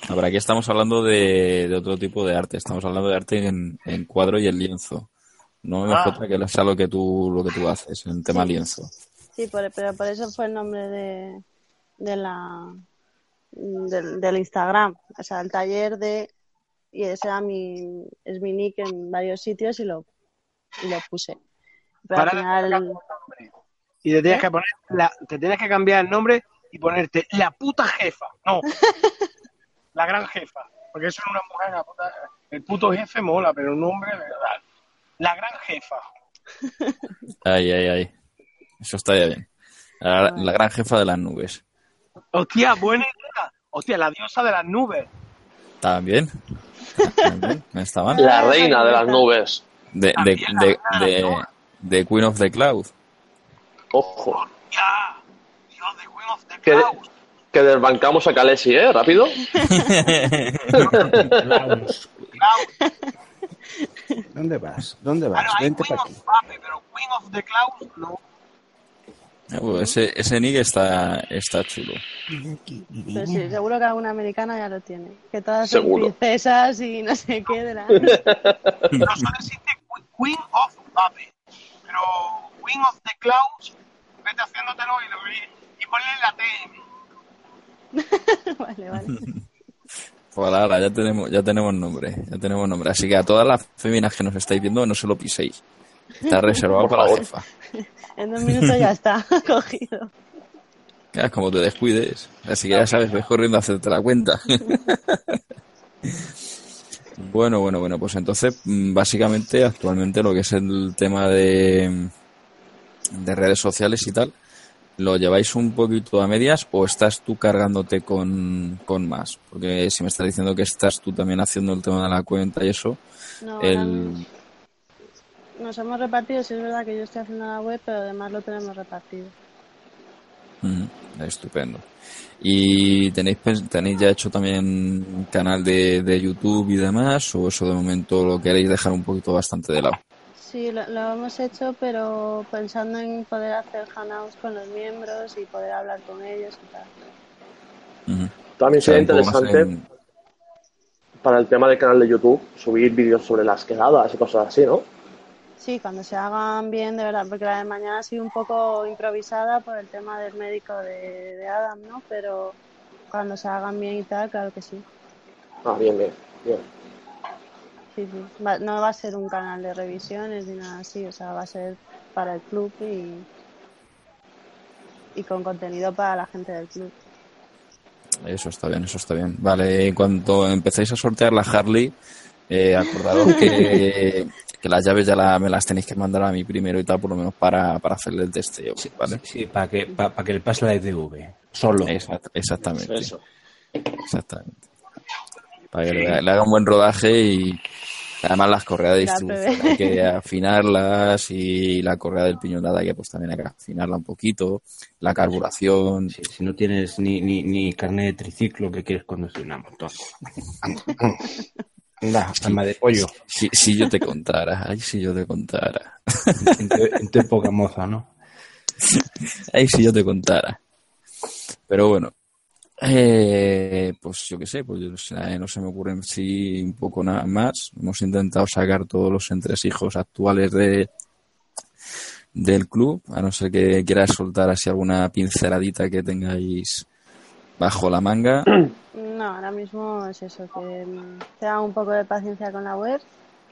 No, pero aquí estamos hablando de, de otro tipo de arte. Estamos hablando de arte en, en cuadro y en lienzo. No me Ah. importa que sea lo que tú, lo que tú haces en tema Sí. lienzo. sí, por, pero por eso fue el nombre de, de la del, del Instagram, o sea, el taller de y ese era mi es mi nick en varios sitios y lo y lo puse. Pero al final Y te tienes ¿Eh? que poner, la- te tienes que cambiar el nombre y ponerte la puta jefa. No. la gran jefa. Porque eso es una mujer, la puta- el puto jefe mola, pero un nombre de verdad. La gran jefa. Ay, ay, ay. Eso está ya bien. La, la gran jefa de las nubes. Hostia, buena idea. Hostia, la diosa de las nubes. También. También. No está mal. La reina de las nubes. De, de, de, de, de Queen of the Cloud. Ojo. Que, Clouds. que desbancamos a Kalesi, ¿eh? Rápido. ¿Dónde vas? ¿Dónde vas? Vente para aquí. Pero Queen of the Clouds no. Eh, pues ese, ese nick está, está chulo. pero sí, seguro que alguna americana ya lo tiene, que todas son Seguro. princesas y no sé qué de la No solo existe Qu- Queen of Pape, pero Queen of the Clouds, vete haciéndotelo y, lo- y ponle la T. vale, vale. Pues ahora ya tenemos, ya tenemos nombre, ya tenemos nombre. Así que a todas las féminas que nos estáis viendo, no se lo piséis. Está reservado para la jefa. En dos minutos ya está cogido. Ya, como te descuides. Así que ya sabes, ves corriendo a hacerte la cuenta. bueno, bueno, bueno, pues entonces, mm, básicamente, actualmente lo que es el tema de, de redes sociales y tal, ¿lo lleváis un poquito a medias o estás tú cargándote con, con más? Porque si me estás diciendo que estás tú también haciendo el tema de la cuenta y eso, No, el... Nos hemos repartido, sí es verdad que yo estoy haciendo la web, pero además lo tenemos repartido. Estupendo. ¿Y tenéis, pens- tenéis ya hecho también un canal de, de YouTube y demás? ¿O eso de momento lo queréis dejar un poquito bastante de lado? Sí, lo, lo hemos hecho, pero pensando en poder hacer hangouts con los miembros y poder hablar con ellos y tal. También sería interesante en- para el tema del canal de YouTube subir vídeos sobre las quedadas y cosas así, ¿no? Sí, cuando se hagan bien, de verdad, porque la de mañana ha sido un poco improvisada por el tema del médico de, de Adam, ¿no? Pero cuando se hagan bien y tal, claro que sí. Ah, bien, bien. bien. Sí, sí. Va- no va a ser un canal de revisiones ni nada así, o sea, va a ser para el club y, y con contenido para la gente del club. Eso está bien, eso está bien. Vale, en cuanto empecéis a sortear la Harley, eh, acordaros que, que las llaves ya la- me las tenéis que mandar a mí primero y tal, por lo menos para, para hacerle el testeo, ¿vale? Sí, para que, para, que le pase la ETV. Solo. Exact- exactamente. Eso. Exactamente. Para que le, le haga un buen rodaje y, Además las correas de distribución hay que afinarlas y la correa del piñón dada hay que pues también hay que afinarla un poquito, la carburación. Si, si no tienes ni, ni, ni carnet de triciclo que quieres conducir una moto. Anda, alma de pollo. Si, si yo te contara, ay si yo te contara. En tu, en tu época moza, ¿no? Ay si yo te contara. Pero bueno, eh, pues yo qué sé, pues yo eh, no se me ocurre en sí un poco nada más. Hemos intentado sacar todos los entresijos actuales de del club, a no ser que quieras soltar así alguna pinceladita que tengáis bajo la manga. No, ahora mismo es eso, que mm, tenga un poco de paciencia con la web,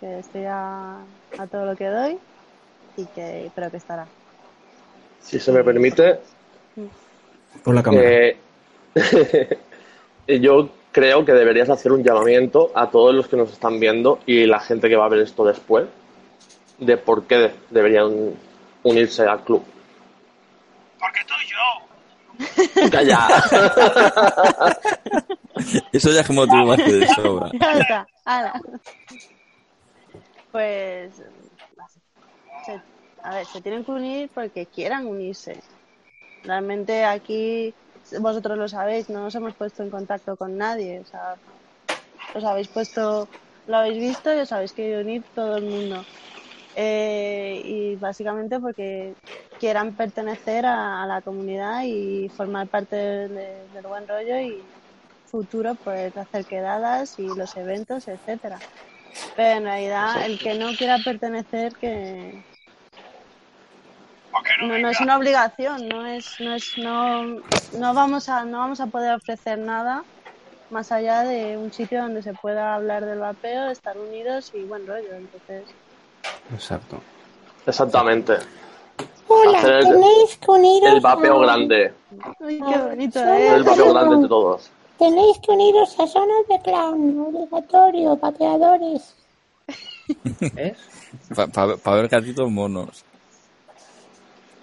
que estoy a, a todo lo que doy y que pero que estará. Si se me permite, Por la cámara. eh, yo creo que deberías hacer un llamamiento a todos los que nos están viendo y la gente que va a ver esto después de por qué deberían unirse al club. Porque estoy yo. Calla. Eso ya es como motivo más que de sobra. Ala. Pues, se- a ver, se tienen que unir porque quieran unirse. Realmente aquí, vosotros lo sabéis, no nos hemos puesto en contacto con nadie. O sea, os habéis puesto, lo habéis visto y os habéis querido unir todo el mundo. Eh, y básicamente porque quieran pertenecer a, a la comunidad y formar parte de- de- del buen rollo y futuro pues hacer quedadas y los eventos, etcétera. Pero en realidad el que no quiera pertenecer que no, no es una obligación, no es, no es, no, no vamos a, no vamos a poder ofrecer nada más allá de un sitio donde se pueda hablar del vapeo, estar unidos y buen rollo. Entonces, Exacto. Exactamente. Hola, Hacer tenéis que uniros. El vapeo a- grande. Uy, qué bonito, Solo ¿eh? El vapeo grande de todos. Tenéis que uniros a zonas de clown, obligatorio, vapeadores. Para ver gatitos monos.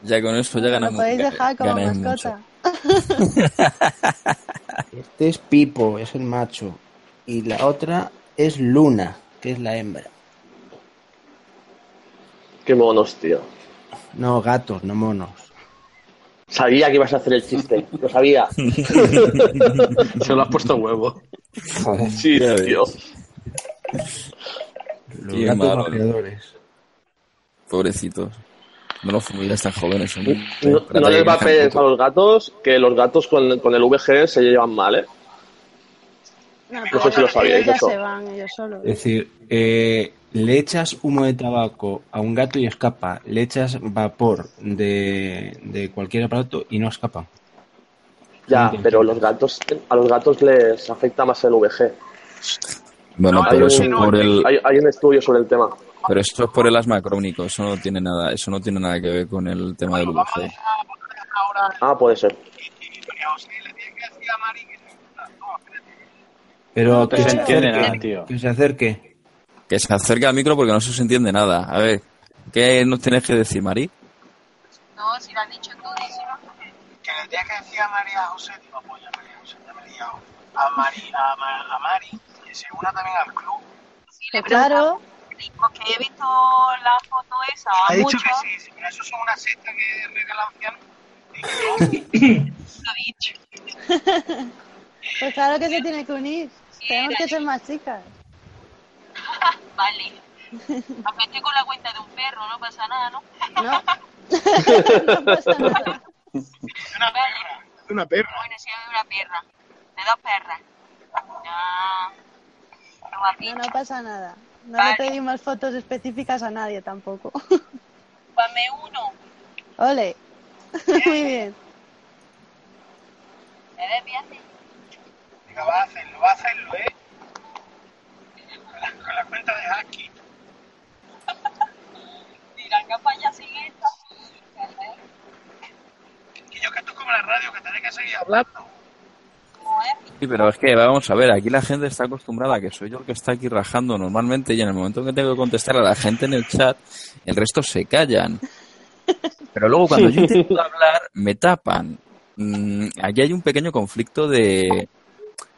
Ya con eso ya Lo ganamos. podéis ga- dejar como mascota. Este es Pipo, es el macho. Y la otra es Luna, que es la hembra. Qué monos, tío. No, gatos, no monos. Sabía que ibas a hacer el chiste. Lo sabía. Se lo has puesto huevo. Joder, Sí, tío. los Qué gatos malo. Pobrecitos. No los fumiles tan jóvenes. Son No, les vapees a poco. los gatos, que los gatos con, con el VG se llevan mal, ¿eh? No, No sé si lo sabíais ellos ya eso. se van ellos solos. Es decir, eh, le echas humo de tabaco a un gato y escapa. Le echas vapor de, de cualquier aparato y no escapa. Ya, pero los gatos, a los gatos les afecta más el VG. Bueno, pero un, eso es por el, hay, hay un estudio sobre el tema. pero eso es por el asma crónico. Eso no tiene nada, eso no tiene nada que ver con el tema del VG. Ahora, Ah, puede ser. Pero que se acerque. nada, tío. Que se acerque. Que se acerque al micro porque no se entiende nada. A ver, ¿qué nos tienes que decir, Mari? No, si lo has dicho tú, díselo. que le tienes que decir a María José, digo, pues ya María José, ya me he liado. A Mari, a, Ma- a Mari, que se una también al club. Sí, le claro, Porque he visto la foto esa Ha a dicho muchos. que sí, sí, pero eso son una secta que regala ancianos. Lo he dicho. pues claro que se tiene que unir. Sí, Tenemos que ser más chicas. Vale. Aunque estoy con la cuenta de un perro, no pasa nada, ¿no? No, no pasa nada. una perra, una perra. Bueno, sí, de una perra. De dos perras. No, guapito. no pasa nada. No Vale. le pedimos fotos específicas a nadie tampoco. Pues me uno. Ole. Muy bien. ¿Me ves bien? Venga, va a hacerlo, va a hacerlo, ¿eh? Con la, con la cuenta de Haki. Que vaya sin esto. Y yo que es como la radio, que tenés que seguir hablando. Sí, pero es que vamos a ver, aquí la gente está acostumbrada a que soy yo el que está aquí rajando normalmente y en el momento que tengo que contestar a la gente en el chat, el resto se callan. Pero luego cuando yo intento hablar, me tapan. Mm, aquí hay un pequeño conflicto de,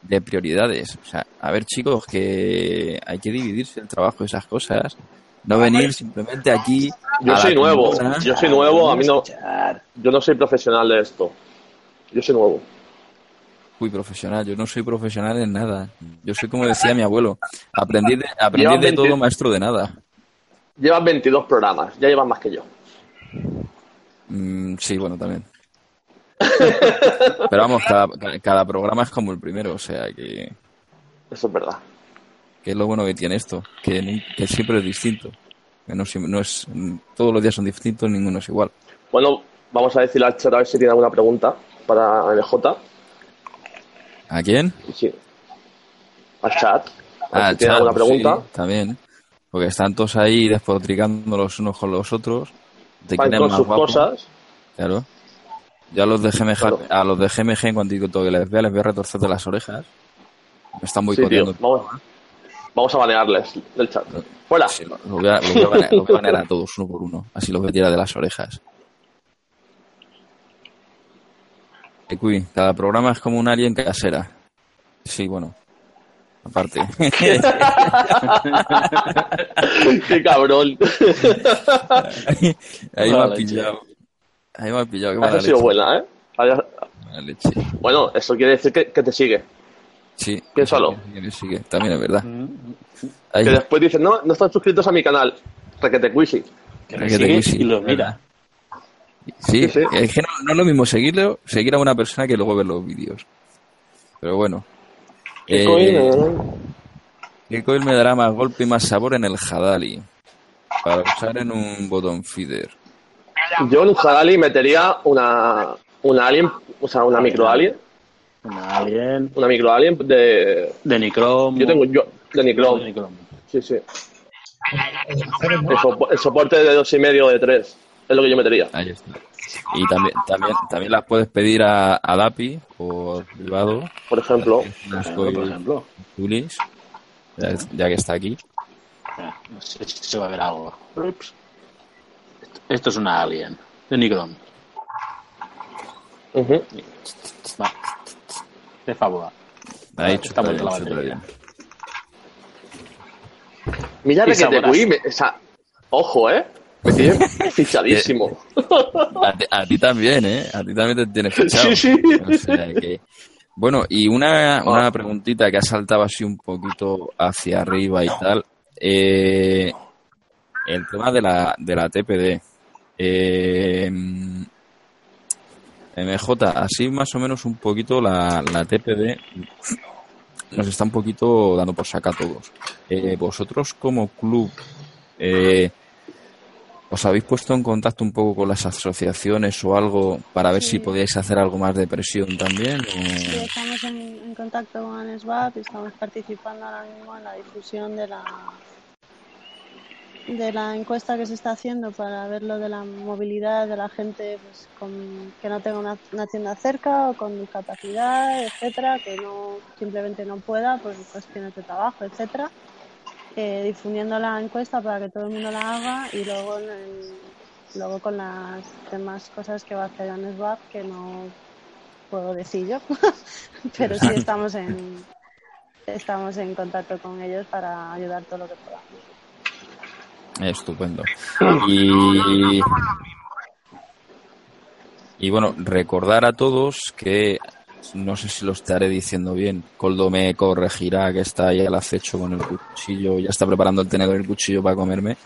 de prioridades. O sea, a ver, chicos, que hay que dividirse el trabajo, esas cosas. No venir simplemente aquí. Yo soy nuevo, yo soy nuevo, a mí no. Yo no soy profesional de esto. Yo soy nuevo. Uy, profesional, yo no soy profesional en nada. Yo soy como decía mi abuelo, aprendiz de, Llevas de 20 todo, maestro de nada. Llevas 22 programas, ya llevas más que yo. Mm, sí, bueno, también. Pero vamos, cada, cada programa es como el primero, o sea que, Eso es verdad. que es lo bueno que tiene esto, que, siempre es distinto. Que no, no es, todos los días son distintos, ninguno es igual. Bueno, vamos a decirle al chat a ver si tiene alguna pregunta para NJ. ¿A quién? Sí. Al chat. A Ah, si tiene alguna sí, pregunta. también. Porque están todos ahí despotricando los unos con los otros. Te quieren con más sus guapo. cosas. Claro. Ya los de GMG, a los de GMG en cuanto que les vea, les voy a retorcer de las orejas. Me están Sí, boicoteando. Vamos, vamos a banearles del chat. Fuera. Sí, lo, lo voy a, lo voy a banear, lo voy a banear a todos, uno por uno. Así los voy a tirar de las orejas. Equi, cada programa es como un alien casera. Sí, bueno. Aparte. Qué cabrón. Ahí me ha pillado. Ahí me ha pillado. Qué Esa mala ha sido leche. buena, ¿eh? Leche. Bueno, eso quiere decir que, que te sigue. Sí. Piénsalo. Sigue, sigue. También es verdad. Ahí. Que después dicen, no, no están suscritos a mi canal. Requete Quisi. Que te quisi, y lo mira. Sí, Sí, sí. es que no, no es lo mismo seguirlo, seguir a una persona que luego ver los vídeos. Pero bueno. ¿Qué Eh, coño? ¿Qué coil me dará más golpe y más sabor en el Hadali? Para usar en un botón feeder. Yo en un Hadali metería una, una alien, o sea, una micro alien. Una alien. Una micro alien de. De Nicrom. Yo tengo yo, de Nicrom. Sí, sí. El, sopo- el soporte de dos y medio de tres. Es lo que yo metería. Ahí está. Y también, también, también las puedes pedir a, a DAPI por privado. Por ejemplo. Por ejemplo. Tulis, ya, ya que está aquí. No sé si se va a ver algo. Ups. Esto, es una alien. De Nicrom. Ujú. Va. De fábula. Ahí Está bien, la batería. Mira Requete sabrás. Quisi, me- o sea, ojo, ¿eh? Me tiene fichadísimo. A, ti- a ti también, ¿eh? A ti también te tienes fichado. Sí, sí. O sea que- Bueno, y una, una preguntita que ha saltado así un poquito hacia arriba y tal. Eh, el tema de la, de la TPD. Eh, MJ, así más o menos un poquito la, la TPD nos está un poquito dando por saca a todos. Eh, vosotros como club, eh, ¿os habéis puesto en contacto un poco con las asociaciones o algo para ver si podíais hacer algo más de presión también? o- Sí, estamos en, en contacto con ANSWAP y estamos participando ahora mismo en la difusión de la de la encuesta que se está haciendo para ver lo de la movilidad de la gente pues, con, que no tenga una, una tienda cerca o con discapacidad, etcétera, que no simplemente no pueda por cuestiones de trabajo, etcétera. Eh, difundiendo la encuesta para que todo el mundo la haga y luego en el- luego con las demás cosas que va a hacer ANSWAP que no puedo decir yo, pero sí estamos en estamos en contacto con ellos para ayudar todo lo que podamos. Estupendo. Y, y bueno, recordar a todos que no sé si lo estaré diciendo bien. Coldo me corregirá que está ahí al acecho con el cuchillo, ya está preparando el tenedor y el cuchillo para comerme.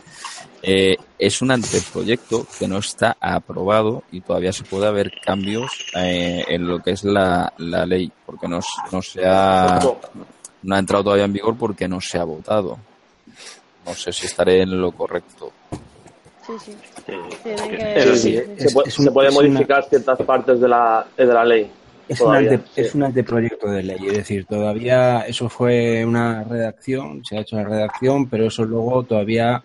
Eh, es un anteproyecto que no está aprobado y todavía se puede haber cambios eh, en lo que es la, la ley, porque no, no se ha, no ha entrado todavía en vigor porque no se ha votado. No sé si estaré en lo correcto. Sí, sí. Es- se puede, una- modificar ciertas partes de la, de la ley. Es un, ante- sí. es un anteproyecto de ley, es decir, todavía eso fue una redacción, se ha hecho la redacción, pero eso luego todavía,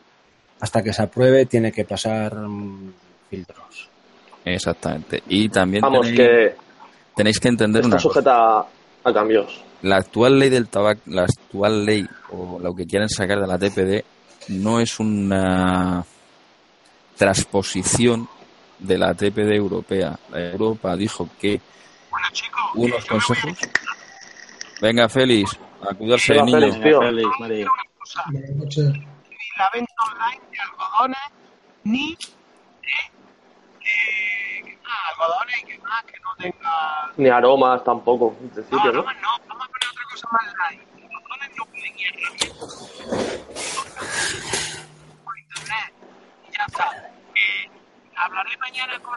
hasta que se apruebe, tiene que pasar mm, filtros. Exactamente. Y también Vamos, tenéis, que tenéis que entender está una sujeta a cambios. La actual ley del tabaco, la actual ley o lo que quieren sacar de la TPD no es una transposición de la TPD europea. La Europa dijo que unos consejos. Venga, Félix, a cuidarse Venga, del niño. Félix, tío. Félix, Mari. ni la venta online de algodones, ni de eh, ¿qué más? algodones y que más que no tenga. Ni aromas tampoco, en principio, ¿no? aromas no, hablaré mañana con.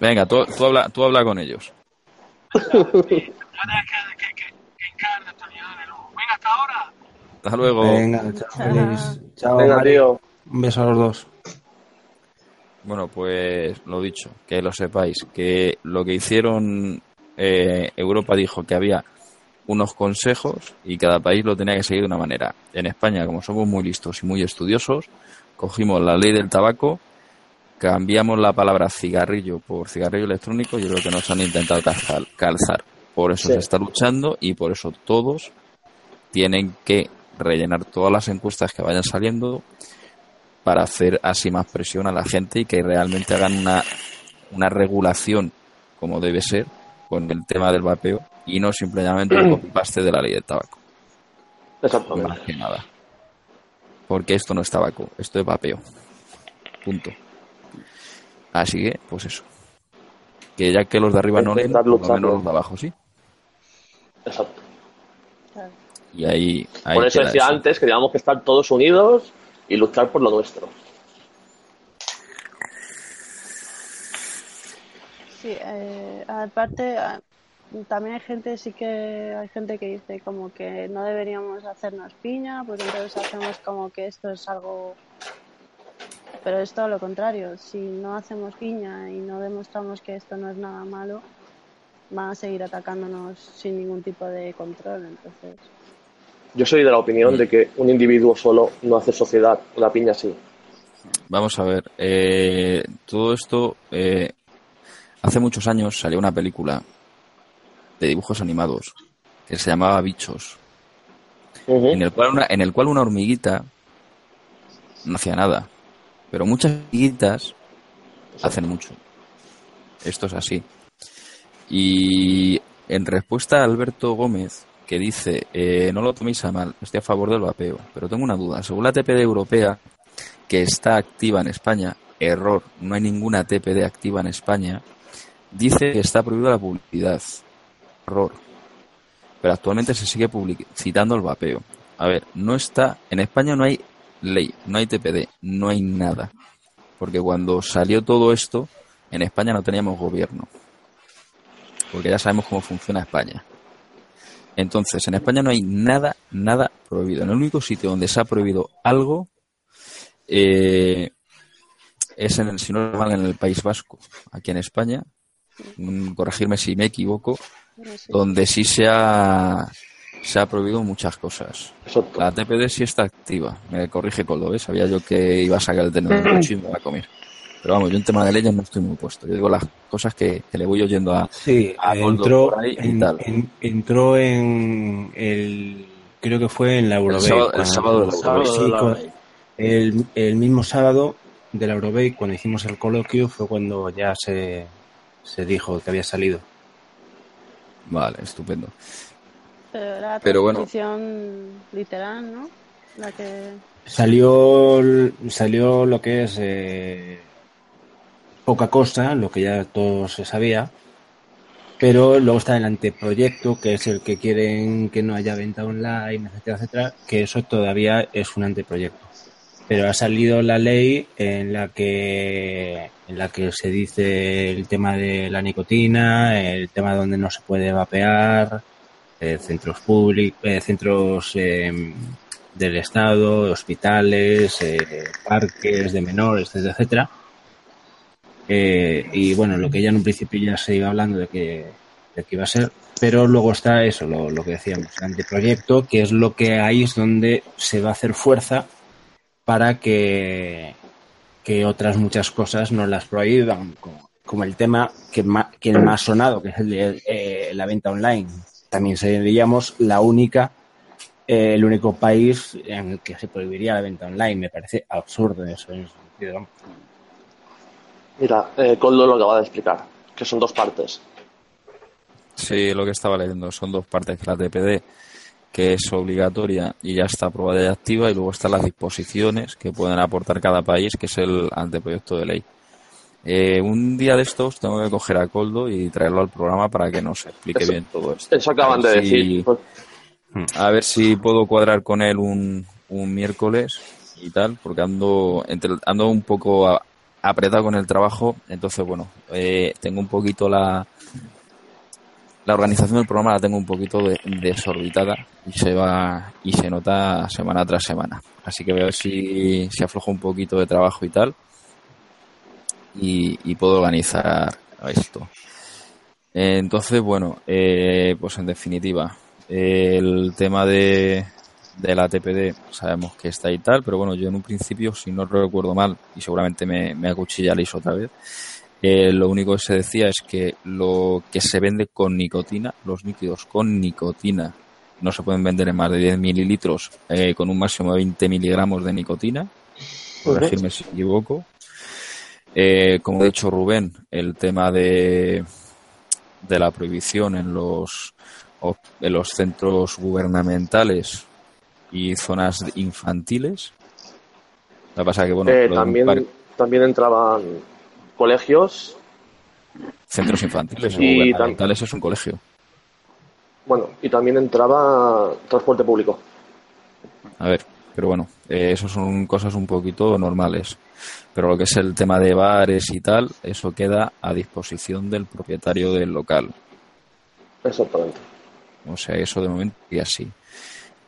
Venga, tú, tú habla, tú habla con ellos. Venga, hasta ahora. Hasta luego. Venga, chao, Félix. Chao, Venga, Mari. tío. Un beso a los dos. Bueno, pues lo dicho, que lo sepáis, que lo que hicieron eh, Europa dijo que había unos consejos y cada país lo tenía que seguir de una manera. En España, como somos muy listos y muy estudiosos, cogimos la ley del tabaco, cambiamos la palabra cigarrillo por cigarrillo electrónico y es lo que nos han intentado calzar. Por eso Sí. se está luchando y por eso todos tienen que rellenar todas las encuestas que vayan saliendo para hacer así más presión a la gente y que realmente hagan una, una regulación como debe ser con el tema del vapeo y no simplemente copy-paste de la ley del tabaco. Exacto. Más que nada. Porque esto no es tabaco, esto es vapeo. Punto. Así que, pues eso. Que ya que los de arriba no leen, por lo menos los de abajo sí. Exacto. Y ahí, ahí Por eso decía eso. antes que teníamos que estar todos unidos y luchar por lo nuestro. Sí, eh, aparte, ah, también hay gente, sí que hay gente que dice como que no deberíamos hacernos piña, porque entonces hacemos como que esto es algo. Pero es todo lo contrario. Si no hacemos piña y no demostramos que esto no es nada malo, van a seguir atacándonos sin ningún tipo de control. Entonces, Yo soy de la opinión de que un individuo solo no hace sociedad, la piña sí. Vamos a ver, eh, todo esto, eh, hace muchos años salió una película de dibujos animados que se llamaba Bichos, en, el cual una, en el cual una hormiguita no hacía nada, pero muchas hormiguitas hacen mucho. Esto es así. Y en respuesta a Alberto Gómez, que dice, eh, no lo toméis a mal, estoy a favor del vapeo, pero tengo una duda. Según la TPD europea, que está activa en España, error, no hay ninguna TPD activa en España, dice que está prohibida la publicidad. Error. Pero actualmente se sigue publicitando el vapeo. A ver, no está, en España no hay ley, no hay TPD, no hay nada. Porque cuando salió todo esto, en España no teníamos gobierno. Porque ya sabemos cómo funciona España. Entonces, en España no hay nada, nada prohibido. En el único sitio donde se ha prohibido algo eh, es en el, si no en el País Vasco, aquí en España. Mm, Corregirme si me equivoco, donde sí se ha, se ha prohibido muchas cosas. La TPD sí está activa. Me corrige Coldo, ¿eh? Sabía yo que iba a sacar el tenedor del coche y me va a comer. Pero vamos, yo en tema de leyes no estoy muy puesto. Yo digo las cosas que, que le voy oyendo a, Sí, a entró, por ahí y en- tal. en- entró en el. Creo que fue en la Eurobay. sábado- el sábado de la Eurobay. Sí, Sábado de la con- Eurobay. el, el mismo sábado de la Eurobay, cuando hicimos el coloquio, fue cuando ya se, se dijo que había salido. Vale, estupendo. pero era la Pero bueno. literal, ¿no? La que. Salió, salió lo que es eh, poca cosa, lo que ya todo se sabía, pero luego está el anteproyecto, que es el que quieren que no haya venta online, etcétera, etcétera, que eso todavía es un anteproyecto. Pero ha salido la ley en la que en la que se dice el tema de la nicotina, el tema donde no se puede vapear, eh, centros públicos, centros eh, del Estado, hospitales, eh, parques de menores, etcétera, etcétera. Eh, y bueno, lo que ya en un principio ya se iba hablando de que, de que iba a ser, pero luego está eso, lo que decíamos, el anteproyecto, que es lo que ahí es donde se va a hacer fuerza para que, que otras muchas cosas no las prohíban, como, como el tema que, ma- que el más sonado, que es el de eh, la venta online. También seríamos la única, eh, el único país en el que se prohibiría la venta online. Me parece absurdo eso en ese sentido. Mira, eh, Coldo lo acaba de explicar, que son dos partes. Sí, lo que estaba leyendo son dos partes, la TPD, que es obligatoria y ya está aprobada y activa, y luego están las disposiciones que pueden aportar cada país, que es el anteproyecto de ley. Eh, un día de estos tengo que coger a Coldo y traerlo al programa para que nos explique Eso- bien todo esto. Eso acaban de si- decir. Pues, A ver si puedo cuadrar con él un, un miércoles y tal, porque ando, entre, ando un poco a- apretado con el trabajo, entonces bueno, eh, tengo un poquito la, la organización del programa la tengo un poquito de- desorbitada y se va y se nota semana tras semana. Así que ver si, si aflojo un poquito de trabajo y tal y, y puedo organizar esto. Entonces, bueno, eh, pues en definitiva, el tema de, de la TPD sabemos que está y tal, pero bueno, yo en un principio, si no recuerdo mal, y seguramente me, me acuchillaréis otra vez, eh, lo único que se decía es que lo que se vende con nicotina, los líquidos con nicotina, no se pueden vender en más de 10 mililitros eh, con un máximo de 20 miligramos de nicotina. Corregirme si me equivoco. Eh, como ha dicho Rubén, el tema de, de la prohibición en los, en los centros gubernamentales y zonas infantiles. Que pasa que, bueno, eh, también, par- también entraban colegios, centros infantiles Y tam- gubernamentales es un colegio. bueno, y también entraba transporte público. A ver, pero bueno, eh, eso son cosas un poquito normales. Pero lo que es el tema de bares y tal, eso queda a disposición del propietario del local. Exactamente. O sea, eso de momento y así.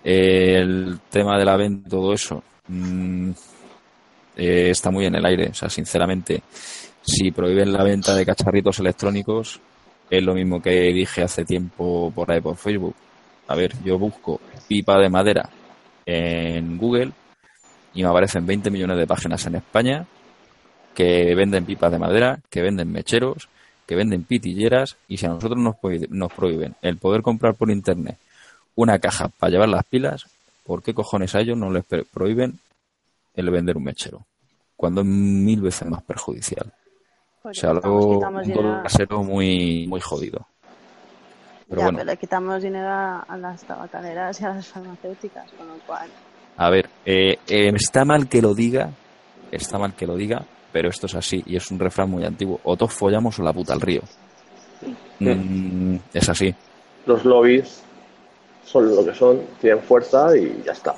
Eh, el tema de la venta, todo eso, mm, eh, está muy en el aire. O sea, sinceramente, si prohíben la venta de cacharritos electrónicos, es lo mismo que dije hace tiempo por ahí por Facebook. A ver, yo busco pipa de madera en Google y me aparecen 20 millones de páginas en España que venden pipas de madera, que venden mecheros, que venden pitilleras y si a nosotros nos, nos prohíben el poder comprar por internet una caja para llevar las pilas, ¿por qué cojones a ellos no les prohíben el vender un mechero? Cuando es mil veces más perjudicial. O sea, estamos- algo quitamos un dolor casero muy, muy jodido. Pero ya, bueno, pero le quitamos dinero a a las tabacaleras y a las farmacéuticas, con lo cual. A ver, eh, eh, está mal que lo diga, está mal que lo diga, pero esto es así y es un refrán muy antiguo. O todos follamos o la puta al río. Mm, es así. Los lobbies son lo que son, tienen fuerza y ya está.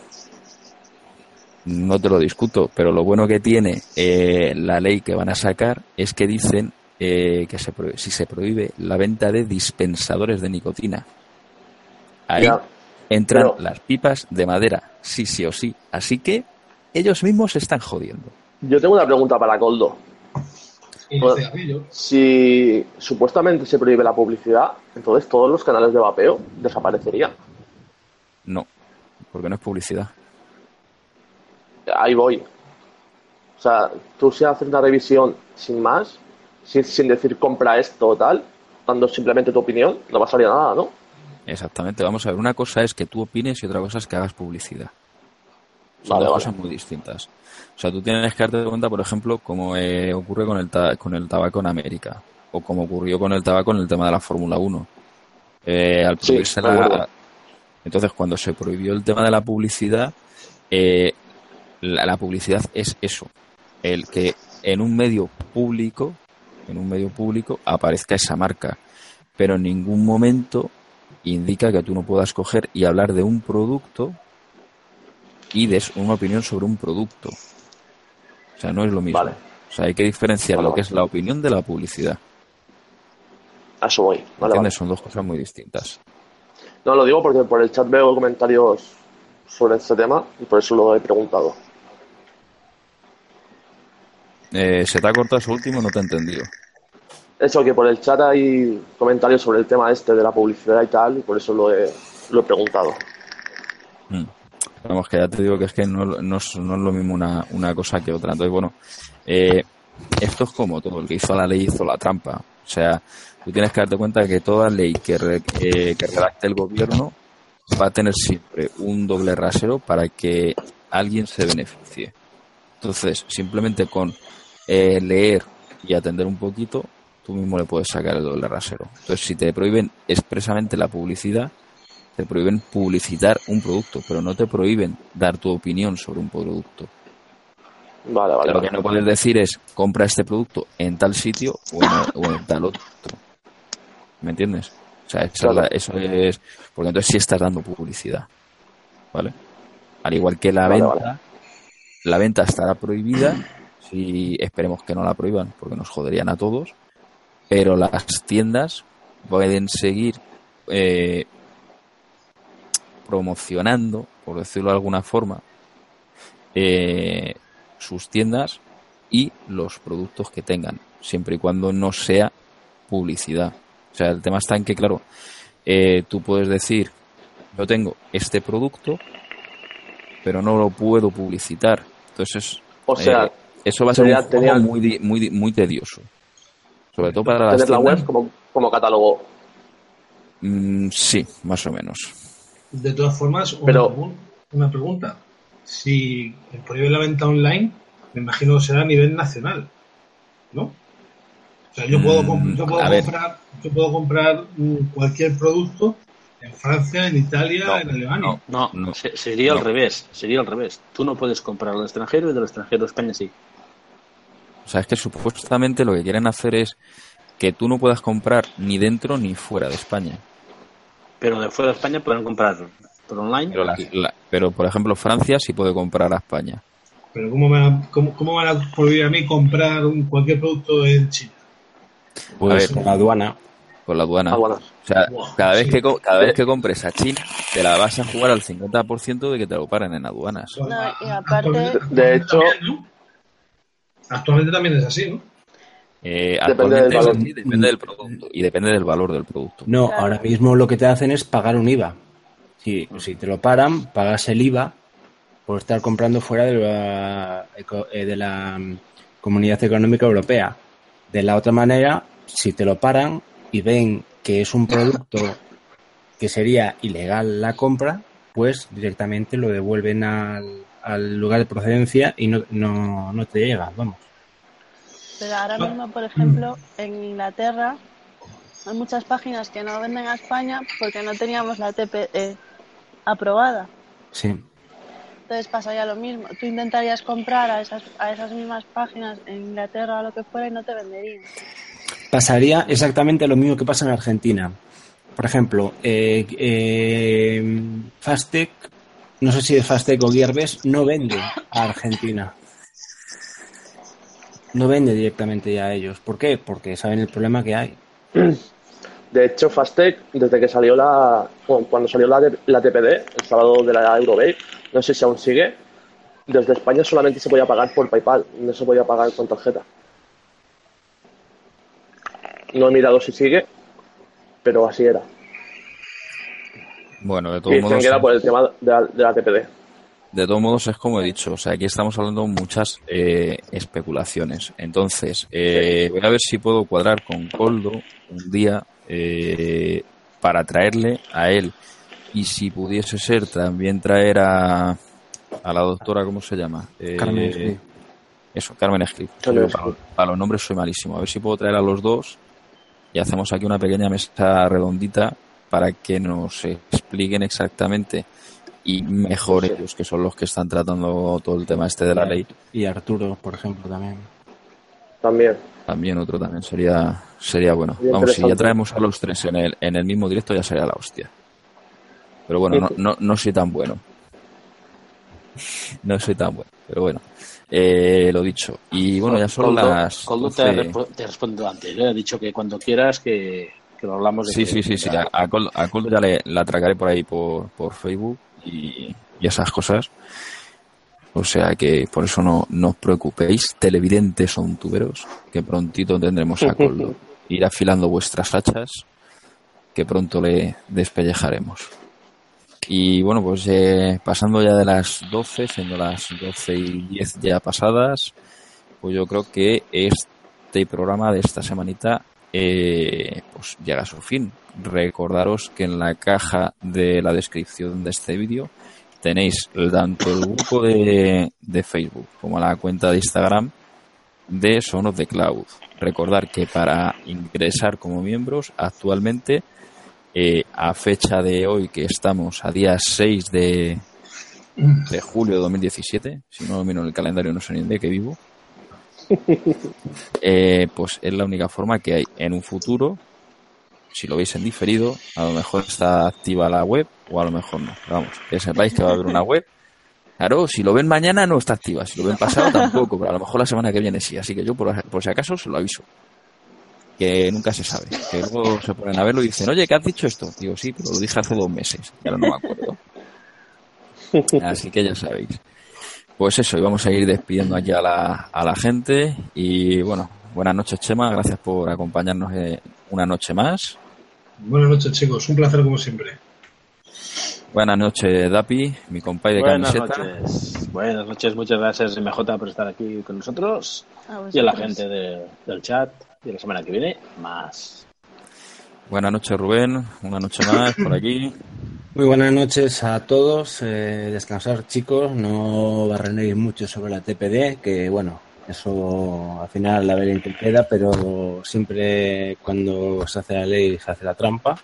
No te lo discuto, pero lo bueno que tiene eh, la ley que van a sacar es que dicen eh, que se prohíbe- si se prohíbe la venta de dispensadores de nicotina, ahí Ya, entran pero- las pipas de madera, sí, sí o sí. Así que ellos mismos se están jodiendo. Yo tengo una pregunta para Coldo. Bueno, si supuestamente se prohíbe la publicidad, entonces todos los canales de vapeo desaparecerían. No, porque no es publicidad. Ahí voy. O sea, tú si haces una revisión sin más, sin, sin decir compra esto o tal, dando simplemente tu opinión, no va a salir nada, ¿no? Exactamente, vamos a ver, una cosa es que tú opines y otra cosa es que hagas publicidad. Son Vale, dos vale. cosas muy distintas. O sea, tú tienes que darte cuenta, por ejemplo, como eh, ocurre con el, ta- con el tabaco en América, o como ocurrió con el tabaco en el tema de la Fórmula 1. Eh, al Sí, la-. Entonces, cuando se prohibió el tema de la publicidad, eh, la, la publicidad es eso, el que en un medio público, en un medio público aparezca esa marca, pero en ningún momento indica que tú no puedas coger y hablar de un producto y des una opinión sobre un producto. O sea, no es lo mismo. Vale. O sea, hay que diferenciar Vale, lo que es la opinión de la publicidad. A eso voy. Vale. Son dos cosas muy distintas. No, lo digo porque por el chat veo comentarios sobre este tema y por eso lo he preguntado. Eh, ¿Se te ha cortado eso último? No te he entendido. Eso, que por el chat hay comentarios sobre el tema este de la publicidad y tal, y por eso lo he, lo he preguntado. Mm. Vamos, que ya te digo que es que no, no es, no es lo mismo una, una cosa que otra. Entonces, bueno, eh, esto es como todo. El que hizo la ley hizo la trampa. O sea, tú tienes que darte cuenta de que toda ley que, re- eh, que redacte el gobierno va a tener siempre un doble rasero para que alguien se beneficie. Entonces, simplemente con eh, leer y atender un poquito, tú mismo le puedes sacar el doble rasero. Entonces, si te prohíben expresamente la publicidad, te prohíben publicitar un producto, pero no te prohíben dar tu opinión sobre un producto. Vale, vale. Lo vale. que no puedes decir es compra este producto en tal sitio o en, o en tal otro. ¿Me entiendes? O sea, Claro. la- eso es. Porque entonces sí estás dando publicidad. ¿Vale? Al igual que la Vale, venta, la venta estará prohibida. Si esperemos que no la prohíban, porque nos joderían a todos. Pero las tiendas pueden seguir eh, promocionando, por decirlo de alguna forma, eh, sus tiendas y los productos que tengan, siempre y cuando no sea publicidad. O sea, el tema está en que, claro, eh, tú puedes decir, yo tengo este producto, pero no lo puedo publicitar. Entonces, O sea, eh, eso va a ser sería un juego tener- muy, di- muy, di- muy tedioso. Sobre todo para las Tener la web como, como catálogo. Mm, sí, más o menos. De todas formas, una, Pero- pregun- una pregunta. Si prohíbe la venta online, me imagino que será a nivel nacional, ¿no? O sea, yo puedo, Mm, yo puedo comprar, yo puedo comprar mm, cualquier producto en Francia, en Italia, No, en Alemania. No, se- sería al no. revés. Sería al revés. Tú no puedes comprar al extranjero y del extranjero a España sí. O sea, es que supuestamente lo que quieren hacer es que tú no puedas comprar ni dentro ni fuera de España. Pero de fuera de España pueden comprar por online. Pero, la- la- pero por ejemplo, Francia sí puede comprar a España. Pero ¿cómo, me van a- cómo, cómo van a prohibir a mí comprar un, cualquier producto en China? Pues A ver, con la aduana. Con la aduana. Aduana. O sea, cada vez, sí. que, cada vez que compres a China, te la vas a jugar al 50% de que te lo paren en aduanas. No, y aparte, De hecho, Actualmente también es así, ¿no? Eh, Depende del valor. sí, depende del producto y depende del valor del producto. No, Claro. ahora mismo lo que te hacen es pagar un IVA. Si, si te lo paran, pagas el IVA por estar comprando fuera de la, eco- eh, de la mm, Comunidad Económica Europea. De la otra manera, si te lo paran y ven que es un producto que sería ilegal la compra, pues directamente lo devuelven al, al lugar de procedencia y no, no, no te llega, vamos. pero ahora mismo, por ejemplo, en Inglaterra hay muchas páginas que no venden a España porque no teníamos la TPE aprobada. Sí. Entonces pasaría lo mismo. Tú intentarías comprar a esas, a esas mismas páginas en Inglaterra o lo que fuera y no te venderían. pasaría exactamente lo mismo que pasa en Argentina. Por ejemplo, eh, eh, Fastec, no sé si de Fastec o Gearbest, no vende a Argentina. No vende directamente ya a ellos. ¿Por qué? Porque saben el problema que hay. de hecho, Fastec, desde que salió la. cuando salió la, la TPD, el sábado de la Eurobay, no sé si aún sigue, desde España solamente se podía pagar por PayPal, no se podía pagar con tarjeta. No he mirado si sigue, pero así era. Bueno, de todos modos, por el tema de la, de la TPD. de todos modos es como he dicho, o sea, aquí estamos hablando de muchas eh, especulaciones. Entonces, eh, voy a ver si puedo cuadrar con Coldo un día eh, para traerle a él y si pudiese ser también traer a, a la doctora, ¿cómo se llama? Eh, Carmen Esclip. Eso, Carmen Yo Para, para los nombres soy malísimo. A ver si puedo traer a los dos y hacemos aquí una pequeña mesa redondita para que nos expliquen exactamente y mejor ellos, que son los que están tratando todo el tema este de la ley. Y Arturo, por ejemplo, también. También. También otro también sería sería bueno. Sería Vamos, si ya traemos a los tres en el, en el mismo directo ya sería la hostia. Pero bueno, no, no, no soy tan bueno. No soy tan bueno, pero bueno. Eh, lo dicho. Y bueno, ya son Coldo- las... Coldo te, ha 12. respo- te ha respondido antes. Le ha dicho que cuando quieras que, que lo hablamos de Sí, sí, sí, sí. A, a Coldo, a Coldo ya le, la atracaré por ahí por, por Facebook y, y esas cosas. O sea que por eso no, no os preocupéis, televidentes son tuberos, que prontito tendremos a Coldo. Ir afilando vuestras hachas, que pronto le despellejaremos. Y bueno, pues eh, pasando ya de las 12, siendo las 12 y 10 ya pasadas, pues yo creo que este programa de esta semanita eh, pues llega a su fin. Recordaros que en la caja de la descripción de este vídeo tenéis tanto el grupo de, de Facebook como la cuenta de Instagram de Sonos de Cloud. Recordar que para ingresar como miembros actualmente, eh, a fecha de hoy que estamos a día 6 de, de julio de 2017, si no lo miro en el calendario no sé ni de qué vivo, eh, pues es la única forma que hay. En un futuro, si lo veis en diferido, a lo mejor está activa la web o a lo mejor no. Pero vamos, que sepáis que va a haber una web. Claro, si lo ven mañana no está activa, si lo ven pasado tampoco, pero a lo mejor la semana que viene sí. Así que yo por, por si acaso se lo aviso. Que nunca se sabe. Que luego se ponen a verlo y dicen, oye, ¿qué has dicho esto? Digo, sí, pero lo dije hace dos meses. Y ahora no me acuerdo. Así que ya sabéis. Pues eso, y vamos a ir despidiendo aquí a la, a la gente. Y bueno, buenas noches, Chema. Gracias por acompañarnos eh, una noche más. Buenas noches, chicos. Un placer como siempre. Buenas noches, Dapi, mi compadre de Buenas camiseta. noches. Buenas noches, muchas gracias MJ por estar aquí con nosotros y a la gente de- del chat. Y la semana que viene, más. Buenas noches, Rubén. Una noche más por aquí. Muy buenas noches a todos. Eh, descansar, chicos. No barrenéis mucho sobre la TPD, que bueno, eso al final la ley que queda, pero siempre cuando se hace la ley se hace la trampa.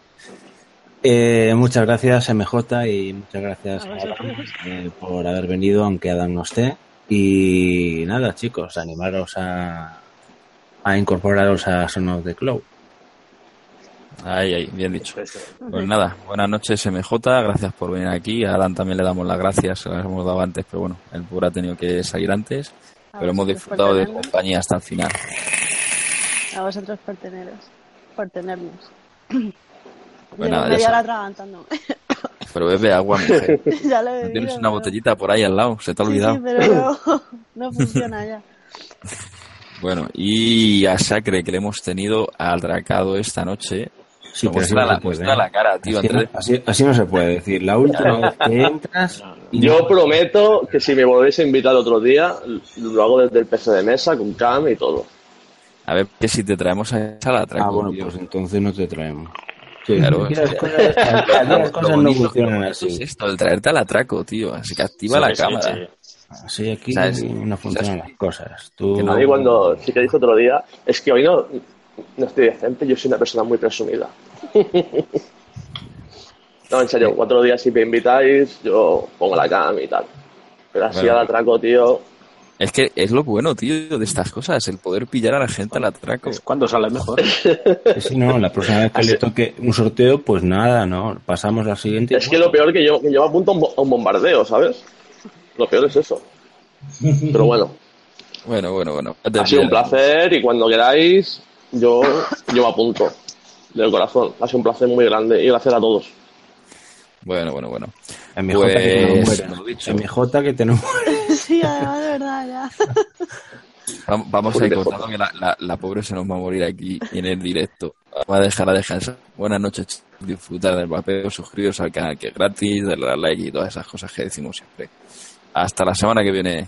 Eh, muchas gracias, MJ, y muchas gracias A. Adam, eh, por haber venido, aunque Adam no esté. Y nada, chicos, animaros a, a incorporaros a Son of the Cloud. Ahí, ahí, bien dicho. Pues nada, buenas noches, MJ. Gracias por venir aquí. A Alan también le damos las gracias. Se las hemos dado antes, pero bueno, el pobre ha tenido que salir antes. A Pero hemos disfrutado de compañía hasta el final. A vosotros por teneros, por tenernos. Pues Llevo nada, ya atragantándome. Pero bebe agua, mujer. ya lo he bebido, tienes una pero- botellita por ahí al lado, se te ha Sí, olvidado. sí, pero no, no funciona ya. Bueno, y a Sacre que le hemos tenido atracado esta noche. Sí, pero así muestra, no la, se puede, muestra ¿eh? la cara, tío. Así, no, así- así no se puede decir. La última vez que entras. y Yo no- prometo que si me volvéis a invitar otro día, lo hago desde el PC de mesa, con cam y todo. A ver, que si te traemos a esa la atraco, Ah, bueno, tío. pues entonces no te traemos. Sí, Claro. las cosas, las cosas no funcionan bonito es así. esto, el traerte al atraco, tío. Así que activa Sí, la sí, cámara. sí. Así aquí ¿Sabes? no funcionan las cosas. Tú... A mí cuando sí que dije otro día, es que hoy no, no estoy decente, yo soy una persona muy presumida. no, en serio, cuatro días si me invitáis, yo pongo la cam y tal. Pero así Bueno. al atraco, tío. Es que es lo bueno, tío, de estas cosas, el poder pillar a la gente al atraco. ¿Cuándo sale mejor? Que si no, la próxima vez que le toque un sorteo, pues nada, ¿no? Pasamos al siguiente. Es que lo peor que yo, que yo apunto a a un bombardeo, ¿sabes? Lo peor es eso. Pero bueno, Bueno, bueno, bueno. ha sido un placer y cuando queráis, yo, yo me apunto. Del corazón. Ha sido un placer muy grande y gracias a todos. Bueno, bueno, bueno. MJ que te no Pues, que te no muera. Sí, además, de verdad, ya. Vam- Vamos a ir Joder, contando que la, la, la pobre se nos va a morir aquí en el directo. Vamos a dejar a descansar. Buenas noches, chicos. disfrutar del papel, suscribiros al canal que es gratis, darle like y todas esas cosas que decimos siempre. Hasta la semana que viene.